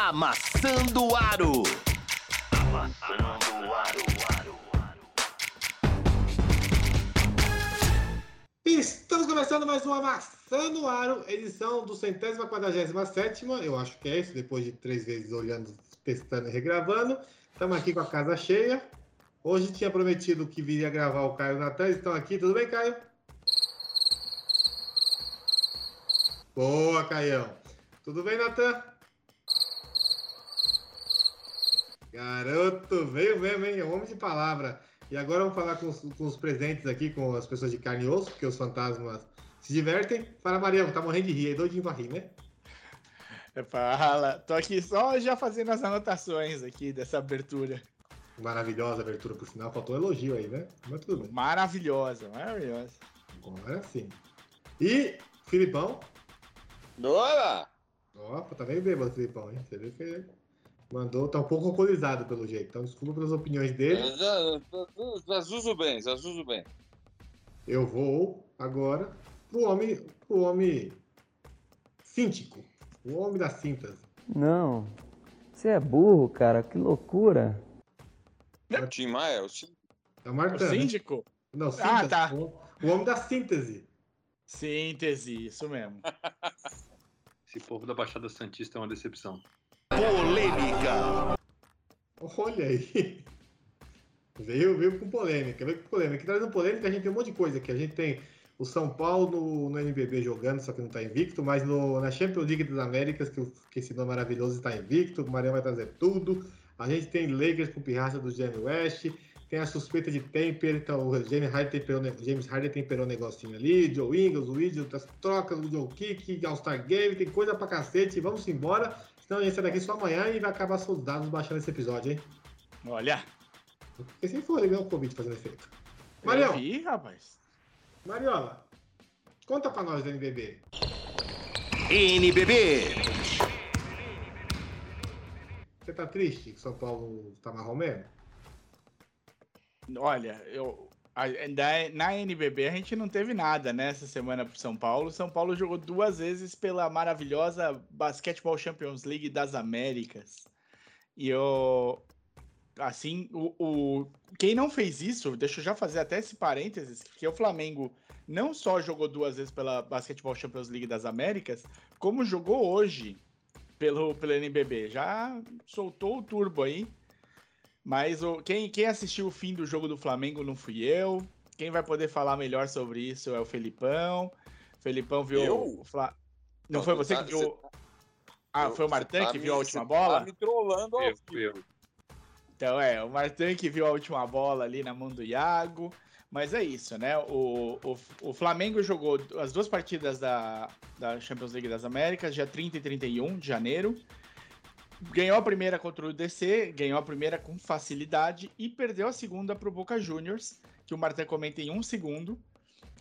Amassando Aro. Amassando Aro. Estamos começando mais um Amassando Aro, edição do centésima quadragésima sétima, eu acho que é isso, depois de três vezes olhando, testando e regravando. Estamos aqui com a casa cheia. Hoje tinha prometido que viria gravar o Caio Natan, estão aqui, tudo bem, Caio? Boa, Caião. Tudo bem, Natan? Garoto, veio mesmo, hein? É um homem de palavra. E agora vamos falar com os, com os presentes aqui, com as pessoas de carne e osso, porque os fantasmas se divertem. Fala, Mariano, tá morrendo de rir, aí doidinho pra rir, né? Fala, tô aqui só já fazendo as anotações aqui dessa abertura. Maravilhosa abertura, por sinal, faltou um elogio aí, né? Mas tudo bem. Maravilhosa, maravilhosa. Agora sim. E, Filipão? Bora! Opa, tá bem bêbado, Filipão, hein? Você viu que mandou, tá um pouco alcoolizado pelo jeito. Então, desculpa pelas opiniões dele. Zazuzo bem, Zazuzo bem. Eu vou agora pro homem, pro homem síntico. O homem da síntese. Não. Você é burro, cara. Que loucura. É o Tim Maia, o Tim... É o O Martã, né? síndico? Não, Ah, síntese. tá. O, o homem da síntese. Síntese, isso mesmo. Esse povo da Baixada Santista é uma decepção. Polêmica. Olha aí. Veio, veio com polêmica, veio com polêmica. Trazendo polêmica, a gente tem um monte de coisa aqui. A gente tem o São Paulo no, no NBB jogando, só que não tá invicto, mas no, na Champions League das Américas, que, que esse nome maravilhoso está invicto, o Mariano vai trazer tudo. A gente tem Lakers com pirraça do Jamie West, tem a suspeita de Temper, então o James Harden temperou, James Harden temperou um negocinho ali, Joe Ingles, o Wiggins, as trocas do Joe Kick, All-Star Game, tem coisa pra cacete, vamos embora. Senão a gente sai daqui só amanhã e vai acabar soldados baixando esse episódio, hein? Olha, Porque sem for legal o convite fazendo efeito. eu Marião, vi, rapaz. Mariola, conta pra nós do NBB. NBB. Você tá triste que São Paulo tá marrom mesmo? Olha, eu. Na NBB a gente não teve nada nessa semana pro São Paulo. São Paulo jogou duas vezes pela maravilhosa Basketball Champions League das Américas. E eu. Assim, o, o- quem não fez isso, deixa eu já fazer até esse parênteses, porque o Flamengo não só jogou duas vezes pela Basketball Champions League das Américas, como jogou hoje pelo, pelo NBB. Já soltou o turbo aí. Mas o, quem, quem assistiu o fim do jogo do Flamengo não fui eu. Quem vai poder falar melhor sobre isso é o Felipão. Felipão viu Eu? o Fla... Não Não, foi você tá- que viu. você Ah, Eu- foi o você Martin tá que me- viu a última você bola? Tá me trollando ao vivo. Então é, o Martin que viu a última bola ali na mão do Iago. Mas é isso, né? O, o, o Flamengo jogou as duas partidas da, da Champions League das Américas, dia 30 e 31 de janeiro. Ganhou a primeira contra o DC, ganhou a primeira com facilidade e perdeu a segunda para o Boca Juniors, que o Martin comenta em um segundo.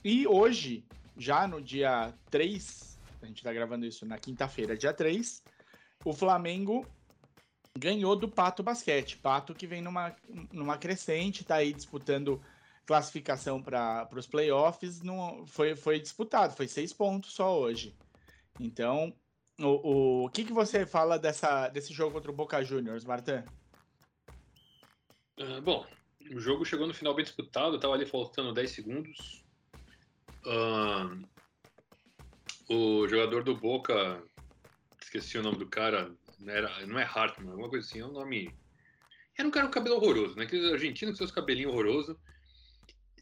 E hoje, já no dia 3, a gente está gravando isso na quinta-feira, dia 3, o Flamengo ganhou do Pato Basquete. Pato que vem numa, numa crescente, tá aí disputando classificação para os playoffs. Não, foi, foi disputado, foi seis pontos só hoje. Então, o, o, que, que você fala dessa, desse jogo contra o Boca Juniors, Martin? Ah, bom, o jogo chegou no final bem disputado, tava ali faltando 10 segundos. Ah, o jogador do Boca, esqueci o nome do cara, não era, não é Hartmann, alguma coisa assim, é um nome. Era um cara com cabelo horroroso, né? Aqueles argentinos com seus cabelinhos horrorosos.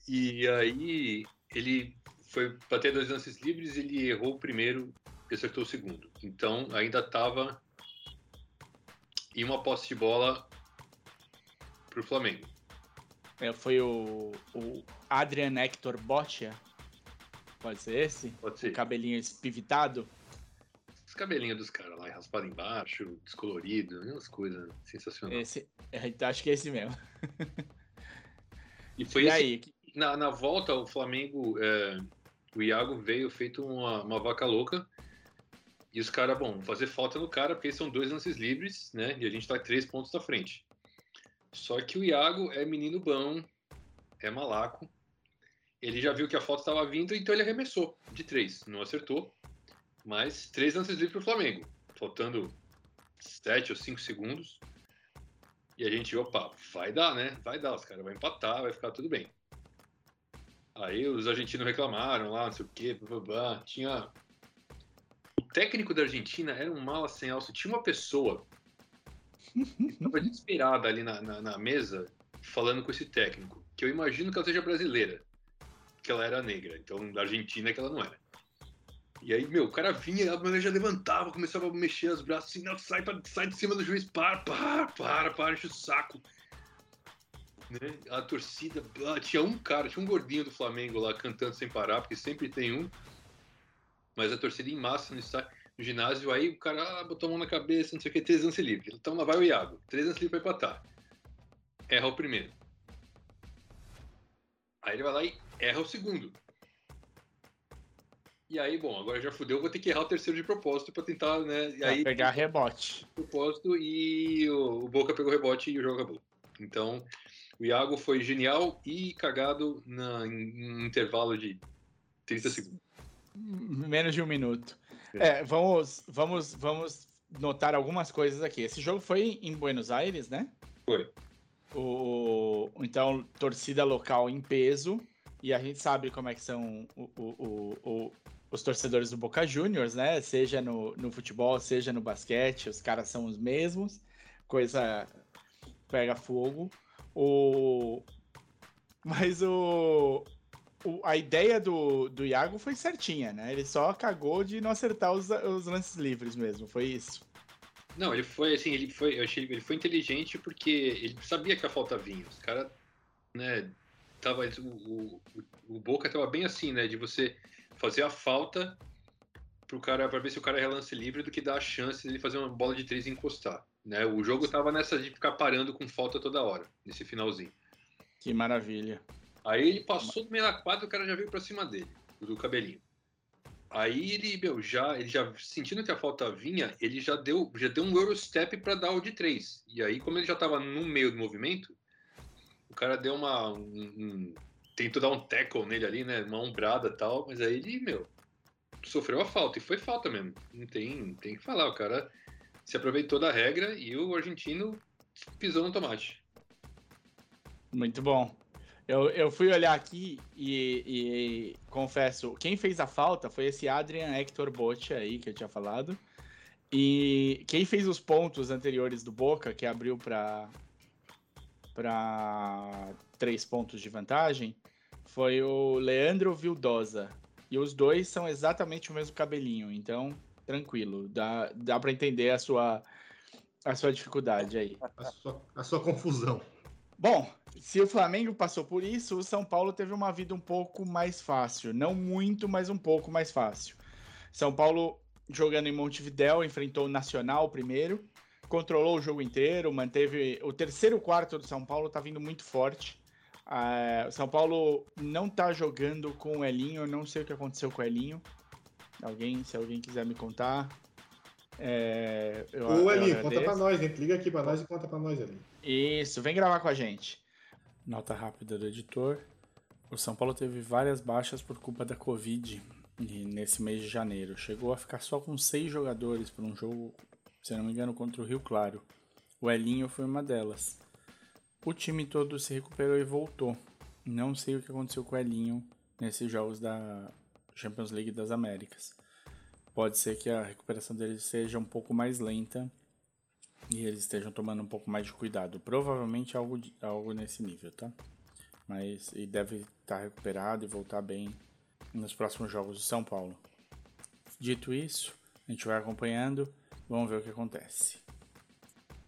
E aí ele foi bater dois lances livres, ele errou o primeiro e acertou o segundo. Então ainda estava em uma posse de bola pro Flamengo. É, foi o, o Adrian Hector Boccia. Pode ser esse? Pode ser. O cabelinho espivitado. Os cabelinhos dos caras lá, raspado embaixo, descolorido, umas coisas sensacionais. Esse, é, acho que é esse mesmo. E foi e esse- aí? na, na volta, o Flamengo, é, o Iago veio feito uma, uma vaca louca. E os caras, bom, fazer falta no cara, porque são dois lances livres, né? E a gente tá três pontos da frente. Só que o Iago é menino bom, é malaco. Ele já viu que a falta estava vindo, então ele arremessou de três. Não acertou, mas três lances livres pro Flamengo. Faltando 7 ou 5 segundos. E a gente, opa, vai dar, né? Vai dar, os caras vão empatar, vai ficar tudo bem. Aí os argentinos reclamaram lá, não sei o quê, blá, blá, blá. tinha. Técnico da Argentina era um mala sem alça. Tinha uma pessoa que estava desesperada ali na, na, na mesa falando com esse técnico, que eu imagino que ela seja brasileira, que ela era negra, então da Argentina que ela não era. E aí, meu, o cara vinha, a mulher já levantava, começava a mexer os braços assim, não, sai, pra- sai de cima do juiz, para, para, para, para, enche o saco. Né? A torcida, ah, tinha um cara, tinha um gordinho do Flamengo lá cantando sem parar, porque sempre tem um. Mas a torcida em massa no, estádio- no ginásio, aí o cara ah, botou a mão na cabeça, não sei o que, três lances livres. Então lá vai o Iago, três lances livres pra empatar. Erra o primeiro. Aí ele vai lá e erra o segundo. E aí, bom, agora já fudeu, vou ter que errar o terceiro de propósito pra tentar, né? E aí, pegar rebote. propósito e o, o Boca pegou rebote e o jogo acabou. Então, o Iago foi genial e cagado na, em um intervalo de 30 segundos. Menos de um minuto. É, vamos, vamos, vamos notar algumas coisas aqui. Esse jogo foi em Buenos Aires, né? Foi. O, então, torcida local em peso. E a gente sabe como é que são o- o- o- os torcedores do Boca Juniors, né? Seja no, no futebol, seja no basquete, os caras são os mesmos. Coisa pega fogo. O... Mas o, o- a ideia do, do Iago foi certinha, né? Ele só cagou de não acertar os, os lances livres mesmo, foi isso. Não, ele foi assim, ele foi, eu achei ele foi inteligente porque ele sabia que a falta vinha. Os caras, né, tava o, o, o Boca tava bem assim, né, de você fazer a falta pro cara para ver se o cara é lance livre do que dar a chance de ele fazer uma bola de três e encostar, né? O jogo tava nessa de ficar parando com falta toda hora, nesse finalzinho. Que maravilha. Aí ele passou do meio da quadra, o cara já veio pra cima dele, do cabelinho. Aí ele, meu, já, ele já sentindo que a falta vinha, ele já deu, já deu um Eurostep pra dar o de três. E aí, como ele já tava no meio do movimento, o cara deu uma. um- um- tentou dar um tackle nele ali, né? Uma ombrada e tal, mas aí ele, meu, sofreu a falta. E foi falta mesmo. Não tem, tem que falar. O cara se aproveitou da regra e o argentino pisou no tomate. Muito bom. Eu, eu fui olhar aqui e, e confesso, quem fez a falta foi esse Adrian Hector Botti aí que eu tinha falado. E quem fez os pontos anteriores do Boca, que abriu para para três pontos de vantagem, foi o Leandro Vildosa. E os dois são exatamente o mesmo cabelinho, então tranquilo, dá, dá para entender a sua a sua dificuldade aí. A sua, a sua confusão. Bom, se o Flamengo passou por isso, o São Paulo teve uma vida um pouco mais fácil. Não muito, mas um pouco mais fácil. São Paulo, jogando em Montevidéu, enfrentou o Nacional primeiro, controlou o jogo inteiro, manteve. O terceiro quarto do São Paulo tá vindo muito forte. Ah, o São Paulo não tá jogando com o Elinho, eu não sei o que aconteceu com o Elinho. Alguém, se alguém quiser me contar. É, eu- Elinho, conta pra nós, hein? Liga aqui pra nós e conta pra nós, Elinho. Isso, vem gravar com a gente. Nota rápida do editor. O São Paulo teve várias baixas por culpa da Covid e nesse mês de janeiro. Chegou a ficar só com seis jogadores para um jogo, se não me engano, contra o Rio Claro. O Elinho foi uma delas. O time todo se recuperou e voltou. Não sei o que aconteceu com o Elinho nesses jogos da Champions League das Américas. Pode ser que a recuperação dele seja um pouco mais lenta e eles estejam tomando um pouco mais de cuidado. Provavelmente algo, de- algo nesse nível, tá? Mas e deve estar recuperado e voltar bem nos próximos jogos do São Paulo. Dito isso, a gente vai acompanhando, vamos ver o que acontece.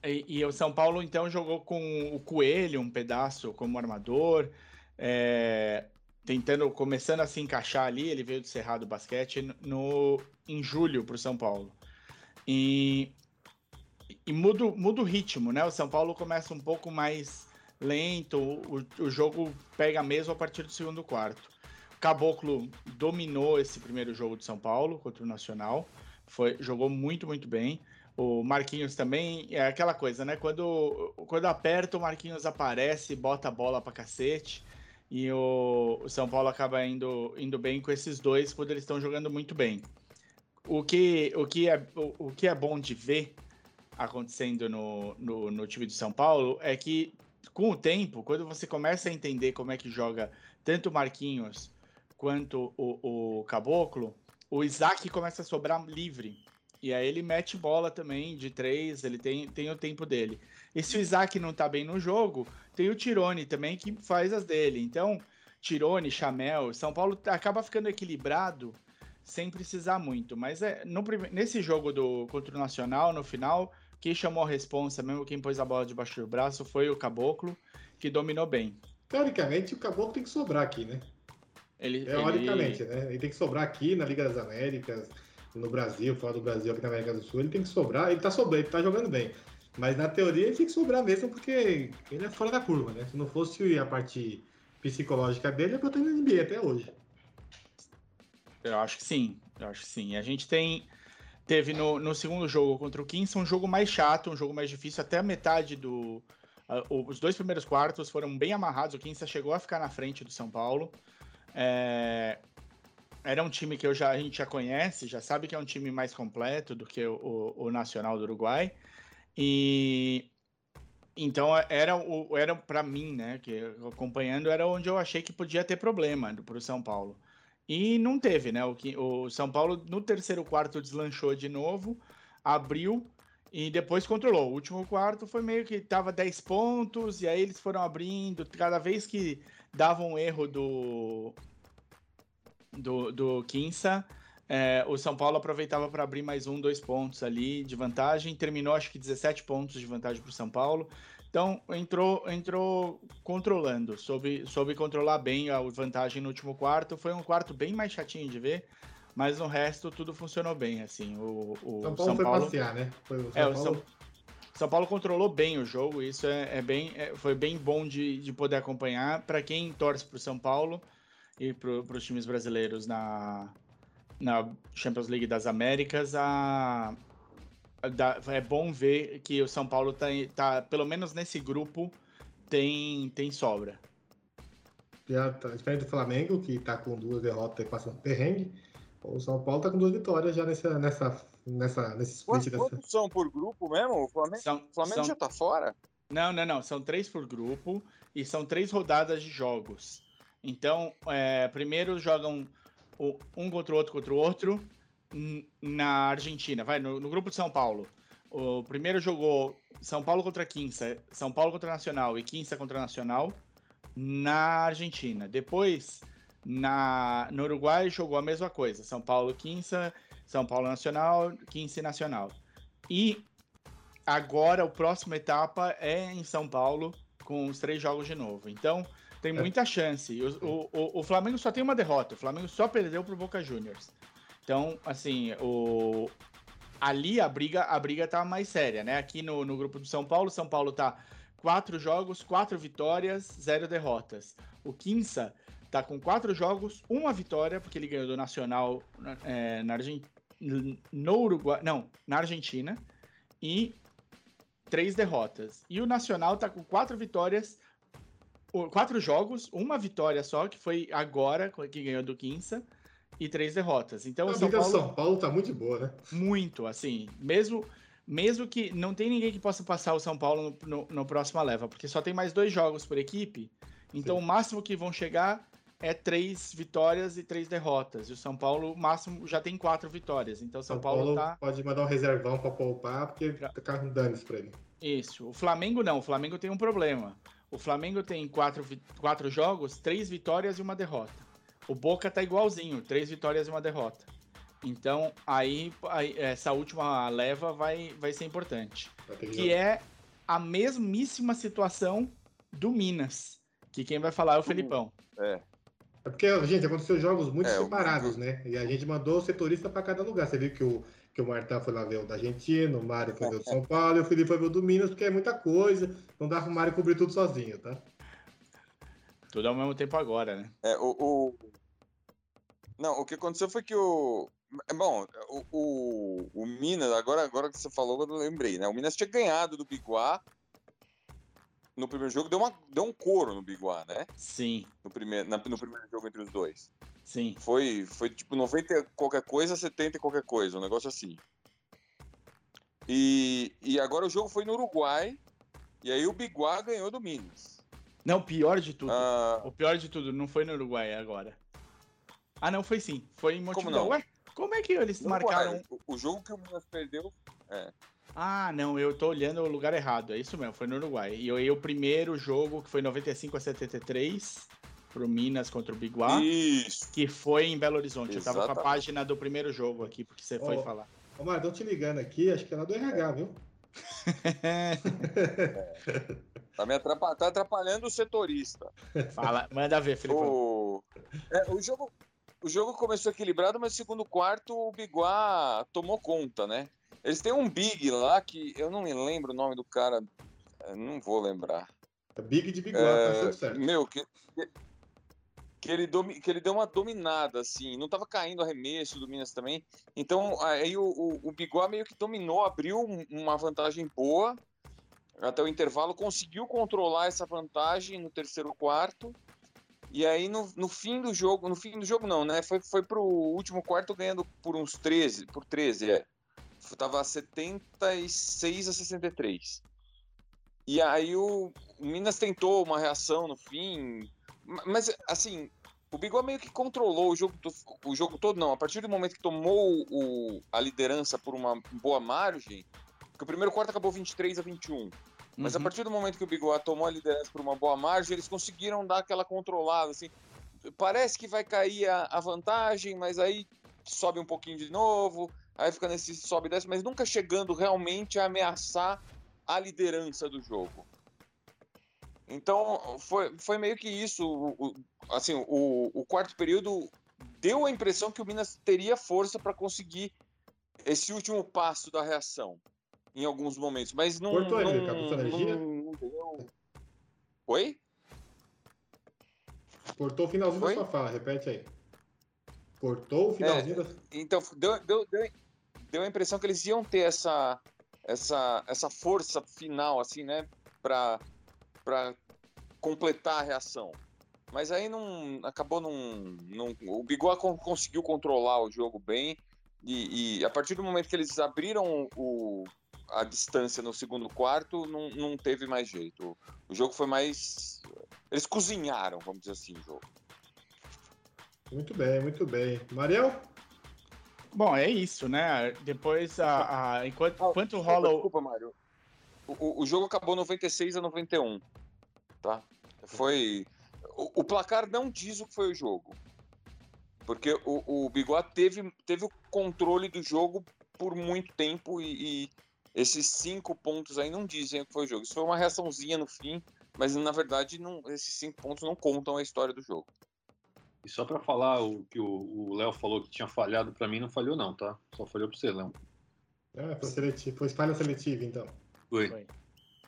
E, e o São Paulo então jogou com o Coelho um pedaço como armador, é, tentando começando a se encaixar ali. Ele veio do Cerrado Basquete no em julho para o São Paulo. E e muda, muda o ritmo, né? O São Paulo começa um pouco mais lento, o, o jogo pega mesmo a partir do segundo quarto. Caboclo dominou esse primeiro jogo do São Paulo contra o Nacional, foi, jogou muito, muito bem. O Marquinhos também, é aquela coisa, né? Quando, quando aperta, o Marquinhos aparece, bota a bola pra cacete. E o, o São Paulo acaba indo, indo bem com esses dois quando eles estão jogando muito bem. O que, o, que é, o, o que é bom de ver acontecendo no, no, no time de São Paulo é que, com o tempo, quando você começa a entender como é que joga tanto o Marquinhos quanto o, o Caboclo, o Isaac começa a sobrar livre. E aí ele mete bola também de três, ele tem, tem o tempo dele. E se o Isaac não tá bem no jogo, tem o Tirone também que faz as dele. Então, Tirone, Chamel, São Paulo acaba ficando equilibrado sem precisar muito. Mas é no, nesse jogo do contra o Nacional, no final, quem chamou a responsa mesmo, quem pôs a bola debaixo do braço foi o Caboclo, que dominou bem. Teoricamente, o Caboclo tem que sobrar aqui, né? Ele, Teoricamente, né? Ele tem que sobrar aqui na Liga das Américas, no Brasil, fora do Brasil, aqui na América do Sul, ele tem que sobrar. Ele tá sobrando, ele tá jogando bem. Mas na teoria ele tem que sobrar mesmo, porque ele é fora da curva, né? Se não fosse a parte psicológica dele, é pra estar na NBA até hoje. Eu acho que sim, eu acho que sim. A gente tem. Teve no, no segundo jogo contra o Kings um jogo mais chato, um jogo mais difícil, até a metade do. o- os dois primeiros quartos foram bem amarrados. O Kings chegou a ficar na frente do São Paulo. É, era um time que eu já, a gente já conhece, já sabe que é um time mais completo do que o, o- o Nacional do Uruguai. E então era o era para mim, né, que acompanhando era onde eu achei que podia ter problema para o São Paulo. E não teve, né? O, que- o São Paulo no terceiro quarto deslanchou de novo, abriu e depois controlou. O último quarto foi meio que tava 10 pontos e aí eles foram abrindo. Cada vez que dava um erro do do, do Quinça, é, o São Paulo aproveitava para abrir mais um, dois pontos ali de vantagem. Terminou acho que 17 pontos de vantagem para o São Paulo. Então entrou, entrou controlando, soube, soube controlar bem a vantagem no último quarto. Foi um quarto bem mais chatinho de ver, mas no resto tudo funcionou bem. Assim, o, o São Paulo foi passear, né? Foi o São é, Paulo. São, São Paulo controlou bem o jogo, isso é, é bem, é- foi bem bom de, de poder acompanhar. Para quem torce para o São Paulo e para os times brasileiros na, na Champions League das Américas, a, é bom ver que o São Paulo tá, tá pelo menos nesse grupo, tem, tem sobra. Já tá diferente do Flamengo, que tá com duas derrotas e passando perrengue. O São Paulo tá com duas vitórias já nessa, nessa, nessa, nesse split Quantos, dessa. são por grupo mesmo? O Flamengo, São, o Flamengo são- já tá fora? Não, não, não. São três por grupo e são três rodadas de jogos. Então, é, primeiro jogam um contra o outro contra o outro na Argentina. Vai, no, no grupo de São Paulo. O primeiro jogou São Paulo contra Quinça, São Paulo contra Nacional e Quinça contra Nacional na Argentina. Depois, na, no Uruguai, jogou a mesma coisa. São Paulo, Quinça, São Paulo Nacional, Quinça Nacional. E agora, a próxima etapa é em São Paulo, com os três jogos de novo. Então, tem muita chance. E O, o, o- Flamengo só tem uma derrota. O Flamengo só perdeu pro Boca Juniors. Então, assim, o... ali a briga, a briga tá mais séria, né? Aqui no, no grupo do São Paulo, São Paulo tá quatro jogos, quatro vitórias, zero derrotas. O Quinça tá com quatro jogos, uma vitória, porque ele ganhou do Nacional é, na Argentina. No Uruguai. Não, na Argentina. E três derrotas. E o Nacional tá com quatro vitórias, quatro jogos, uma vitória só, que foi agora, que ganhou do Quinça, e três derrotas. Então, A o São Paulo, São Paulo tá muito boa, né? muito, assim, mesmo, mesmo que não tem ninguém que possa passar o São Paulo no, no, no próxima leva, porque só tem mais dois jogos por equipe, então Sim. o máximo que vão chegar é três vitórias e três derrotas. E o São Paulo, o máximo, já tem quatro vitórias. Então, o São, São Paulo, Paulo tá. pode mandar um reservão pra poupar, porque tá com danos pra ele. Isso. O Flamengo não. O Flamengo tem um problema. O Flamengo tem quatro, quatro jogos, três vitórias e uma derrota. O Boca tá igualzinho, três vitórias e uma derrota. Então, aí, aí essa última leva vai, vai ser importante. Que é a mesmíssima situação do Minas. Que quem vai falar é o Felipão. É. É porque, gente, aconteceu jogos muito É, o- separados, né? E a gente mandou o setorista pra cada lugar. Você viu que o, que o Martão foi lá ver o da Argentina, o Mário foi ver o do São Paulo e o Felipe foi ver o do Minas, porque é muita coisa. Não dá pro Mário cobrir tudo sozinho, tá? Tudo ao mesmo tempo agora, né? É, o, o- Não, o que aconteceu foi que o. é Bom, o, o, o Minas, agora, agora que você falou, eu lembrei, né? O Minas tinha ganhado do Biguá no primeiro jogo, deu, uma, deu um couro no Biguá, né? Sim, No primeiro, na- no primeiro jogo entre os dois. Sim. Foi, foi tipo 90 e qualquer coisa, 70 e qualquer coisa, um negócio assim. E, e agora o jogo foi no Uruguai. E aí o Biguá ganhou do Minas. Não, pior de tudo. Ah, O pior de tudo, não foi no Uruguai agora. Ah, não, foi sim. Foi em Montevideo. não? Ué, como é que eles no marcaram... Uruguai, o, o jogo que o Minas perdeu. Ah, não, eu tô olhando o lugar errado. É isso mesmo, foi no Uruguai. E aí o primeiro jogo, que foi 95 a 73, pro Minas contra o Biguá, Isso. que foi em Belo Horizonte. Eu tava com a página do primeiro jogo aqui, porque você foi falar. Ô, estão te ligando aqui, acho que é lá do RH, viu? Tá, me atrapa- tá atrapalhando o setorista. Fala, manda ver, Felipe. O, é, o, jogo, o jogo começou equilibrado, mas segundo quarto o Biguá tomou conta, né? Eles têm um Big lá que eu não me lembro o nome do cara. é, Não vou lembrar. É Big de Biguá, É, tá certo. meu, que, que- ele, domi- que ele deu uma dominada, assim. Não tava caindo arremesso do Minas também. Então, aí o, o, o Biguá meio que dominou, abriu um- uma vantagem boa até o intervalo, conseguiu controlar essa vantagem no terceiro quarto. E aí, no, no fim do jogo, no fim do jogo não, né? Foi, foi pro último quarto ganhando por uns 13, por 13, é. Tava 76 a 63. E aí o, Minas tentou uma reação no fim, mas assim, o Bigode meio que controlou o jogo, o jogo todo, não. A partir do momento que tomou o, a liderança por uma boa margem, porque o primeiro quarto acabou 23 a 21. Mas a Uhum. partir do momento que o Bigode tomou a liderança por uma boa margem, eles conseguiram dar aquela controlada, assim. Parece que vai cair a, a vantagem, mas aí sobe um pouquinho de novo, aí fica nesse sobe e desce, mas nunca chegando realmente a ameaçar a liderança do jogo. Então, foi, foi meio que isso. o- o- assim, o, o quarto período deu a impressão que o Minas teria força para conseguir esse último passo da reação em alguns momentos, mas não. Cortou ele, não, energia? não- não. Oi? Cortou o finalzinho Oi? da sua fala, repete aí. Cortou o finalzinho da. Então, deu, deu, deu, deu a impressão que eles iam ter essa, essa, essa força final, assim, né? Pra, pra completar a reação. Mas aí não. Acabou não. não o Bigode con- conseguiu controlar o jogo bem. E, e a partir do momento que eles abriram o, a distância no segundo quarto, não, não teve mais jeito. O jogo foi mais. Eles cozinharam, vamos dizer assim, o jogo. Muito bem, muito bem. Mariel? Bom, é isso, né? Depois, a, a- enquanto, enquanto Desculpa, rola o... Desculpa, Mário. O, o- jogo acabou 96 a 91. Tá? Foi. O, o placar não diz o que foi o jogo. Porque o, o Bigode teve, teve o controle do jogo por muito tempo e, e esses cinco pontos aí não dizem o que foi o jogo. Isso foi uma reaçãozinha no fim, mas na verdade não, esses cinco pontos não contam a história do jogo. E só pra falar o que o Léo falou que tinha falhado, pra mim não falhou não, tá? Só falhou pra você, Léo. Ah, foi seletivo, foi falha seletiva, então. Foi. Foi.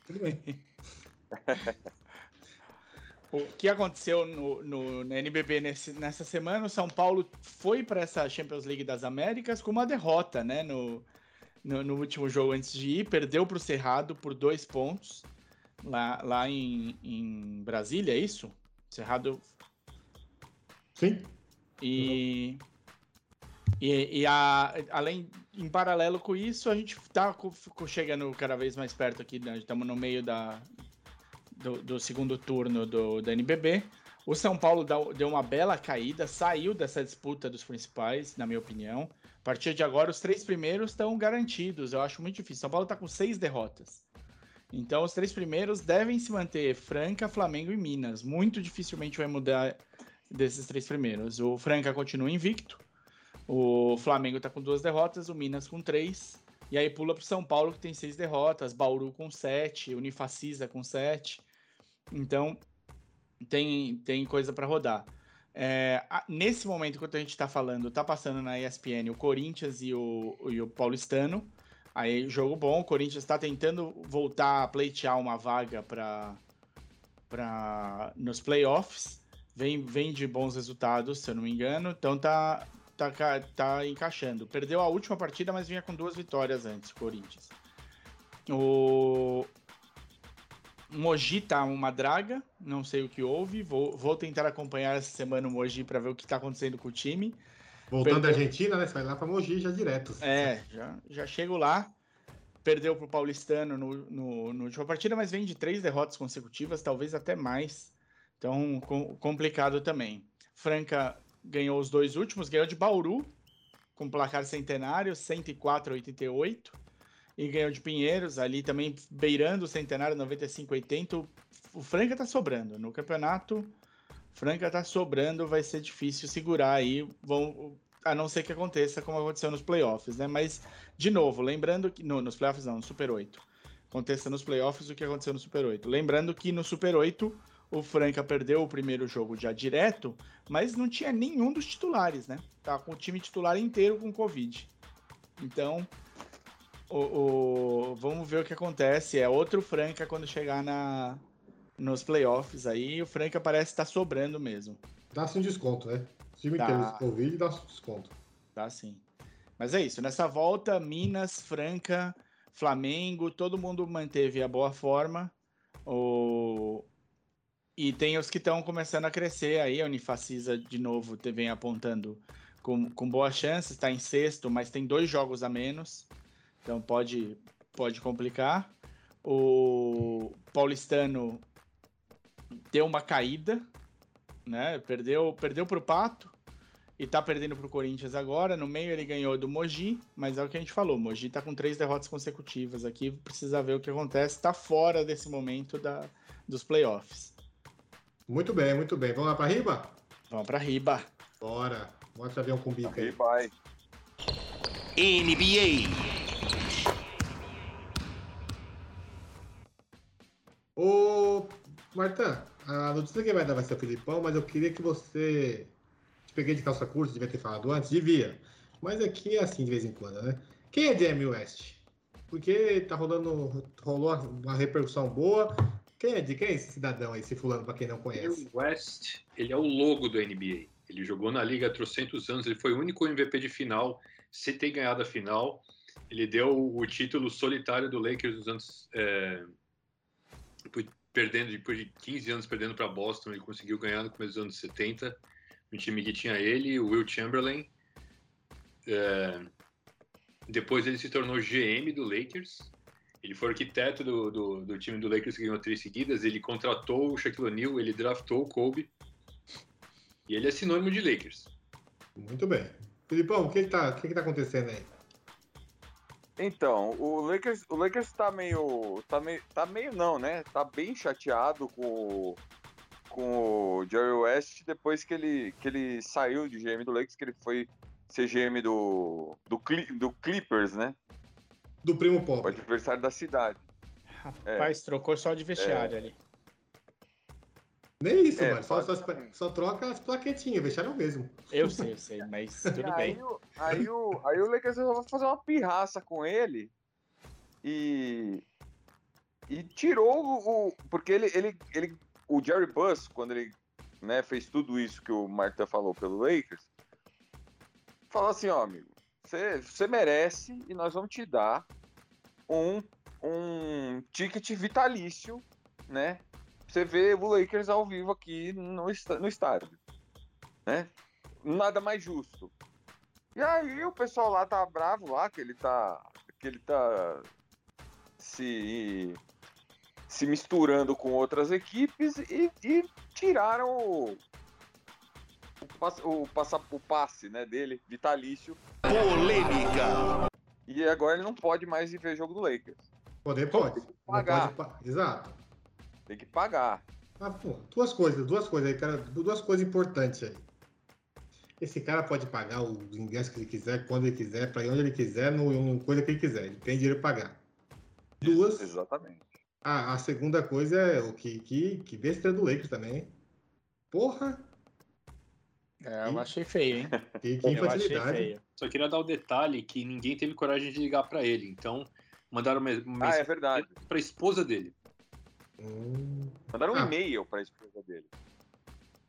Tudo bem. O que aconteceu no, no, na NBB nesse- nessa semana? O São Paulo foi para essa Champions League das Américas com uma derrota, né? No, no, no último jogo antes de ir, perdeu para o Cerrado por dois pontos lá, lá em, em Brasília, é isso? Cerrado Sim. e, e, e a, além, em paralelo com isso, a gente tá chegando cada vez mais perto aqui, né? estamos no meio da, do, do segundo turno do, da NBB. O São Paulo deu uma bela caída, saiu dessa disputa dos principais, na minha opinião. A partir de agora, os três primeiros estão garantidos. Eu acho muito difícil. São Paulo está com seis derrotas. Então, os três primeiros devem se manter: Franca, Flamengo e Minas. Muito dificilmente vai mudar desses três primeiros. O Franca continua invicto. O Flamengo está com duas derrotas, o Minas com três. E aí pula para o São Paulo, que tem seis derrotas, Bauru com sete, Unifacisa com sete. Então, tem, tem coisa para rodar. É, nesse momento, enquanto a gente está falando, tá passando na ESPN o Corinthians e o, e o Paulistano. Aí, jogo bom. O Corinthians está tentando voltar a pleitear uma vaga para nos playoffs. Vem, vem de bons resultados, se eu não me engano. Então tá, tá, tá encaixando. Perdeu a última partida, mas vinha com duas vitórias antes, Corinthians. O Mogi tá uma draga, não sei o que houve. Vou, vou tentar acompanhar essa semana o Mogi para ver o que tá acontecendo com o time. Voltando da Perdeu. Argentina, né? Você vai lá pra Mogi já direto. É, já, já chego lá. perdeu para o Paulistano no, no, no última partida, mas vem de três derrotas consecutivas, talvez até mais. Então, com- complicado também. Franca ganhou os dois últimos, ganhou de Bauru, com placar centenário, 104 a 88. E ganhou de Pinheiros, ali também beirando o centenário, 95 a 80. O- Franca tá sobrando. No campeonato, Franca tá sobrando, vai ser difícil segurar aí. Vão, a não ser que aconteça como aconteceu nos playoffs, né? Mas, de novo, lembrando que. No, nos playoffs não, no Super 8. Aconteça nos playoffs o que aconteceu no Super 8. Lembrando que no Super 8 o Franca perdeu o primeiro jogo já direto, mas não tinha nenhum dos titulares, né? Tá com o time titular inteiro com Covid. Então, o, o- vamos ver o que acontece. É outro Franca quando chegar na, nos playoffs aí. O Franca parece estar sobrando mesmo. Dá-se um desconto, né? O time Tá. inteiro de Covid um desconto. Tá sim. Mas é isso. Nessa volta, Minas, Franca, Flamengo, todo mundo manteve a boa forma. O... E tem os que estão começando a crescer aí. A Unifacisa, de novo, vem apontando com, com boas chances. Está em sexto, mas tem dois jogos a menos. Então pode, pode complicar. O Paulistano deu uma caída, né? Perdeu, perdeu para o Pato e tá perdendo pro Corinthians agora. No meio ele ganhou do Mogi, mas é o que a gente falou. O Mogi tá com três derrotas consecutivas aqui. Precisa ver o que acontece. Tá fora desse momento da, dos playoffs. Muito bem, muito bem. Vamos lá pra riba? Vamos pra riba. Bora. Mostra avião com bico Aí vai. NBA. Ô, Martã, a notícia que vai dar vai ser o Filipão, mas eu queria que você. Te peguei de calça curta, devia ter falado antes, devia. Mas aqui é assim de vez em quando, né? Quem é Jamie West? Porque tá rolando. rolou uma repercussão boa. Quem é de quem é esse cidadão aí, esse fulano, pra quem não conhece? O West, ele é o logo do NBA. Ele jogou na liga há trocentos anos, ele foi o único MVP de final, sem ter ganhado a final. Ele deu o título solitário do Lakers nos anos. é, depois- perdendo, depois de 15 anos perdendo para Boston, ele conseguiu ganhar no começo dos anos 70. Um time que tinha ele, o Will Chamberlain. É, depois ele se tornou GM do Lakers. Ele foi arquiteto do, do, do time do Lakers que ganhou três seguidas. Ele contratou o Shaquille O'Neal, ele draftou o Kobe. E ele é sinônimo de Lakers. Muito bem. Filipão, o que, que, tá, o que, que tá acontecendo aí? Então, o Lakers, o Lakers tá meio, tá meio, tá meio não, né? Tá bem chateado com, o- com o Jerry West depois que ele, que ele saiu de GM do Lakers, que ele foi ser GM do, do, Cli- do Clippers, né? Do primo O pobre. adversário da cidade. Rapaz, trocou só de vestiário ali. Nem isso, É, mano. Só, só, só troca as plaquetinhas, vexaram mesmo. Eu sei, eu sei, mas tudo E aí, bem. o- aí, o, aí o Lakers resolveu fazer uma pirraça com ele e. E tirou o. o- porque ele, ele, ele. O Jerry Buss, quando ele né, fez tudo isso que o Marta falou pelo Lakers, falou assim: ó, amigo, você merece e nós vamos te dar um, um ticket vitalício, né? Você ver o Lakers ao vivo aqui no, no estádio, né? Nada mais justo. E aí o pessoal lá tá bravo lá, que ele tá. que ele tá se. se misturando com outras equipes e, e tiraram o. O, passe, o, passa, o passe né, dele, vitalício, Polêmica. e agora ele não pode mais ir ver jogo do Lakers. Poder pode. Não pagar. pode Exato. Tem que pagar. Ah, pô, duas coisas, duas coisas aí, cara. Duas coisas importantes aí. Esse cara pode pagar o ingresso que ele quiser, quando ele quiser, pra ir onde ele quiser, no, no coisa que ele quiser. Ele tem dinheiro pra pagar. Duas. Exatamente. A, a segunda coisa é o que, que, que besteira do Lakers também, hein? Porra! É, eu achei feio, hein? Que, que Eu achei feio. Só queria dar o detalhe que ninguém teve coragem de ligar para ele. Então, mandaram uma, uma Ah, é verdade. para a esposa dele. Hum, Mandaram um Ah. e-mail pra esposa dele.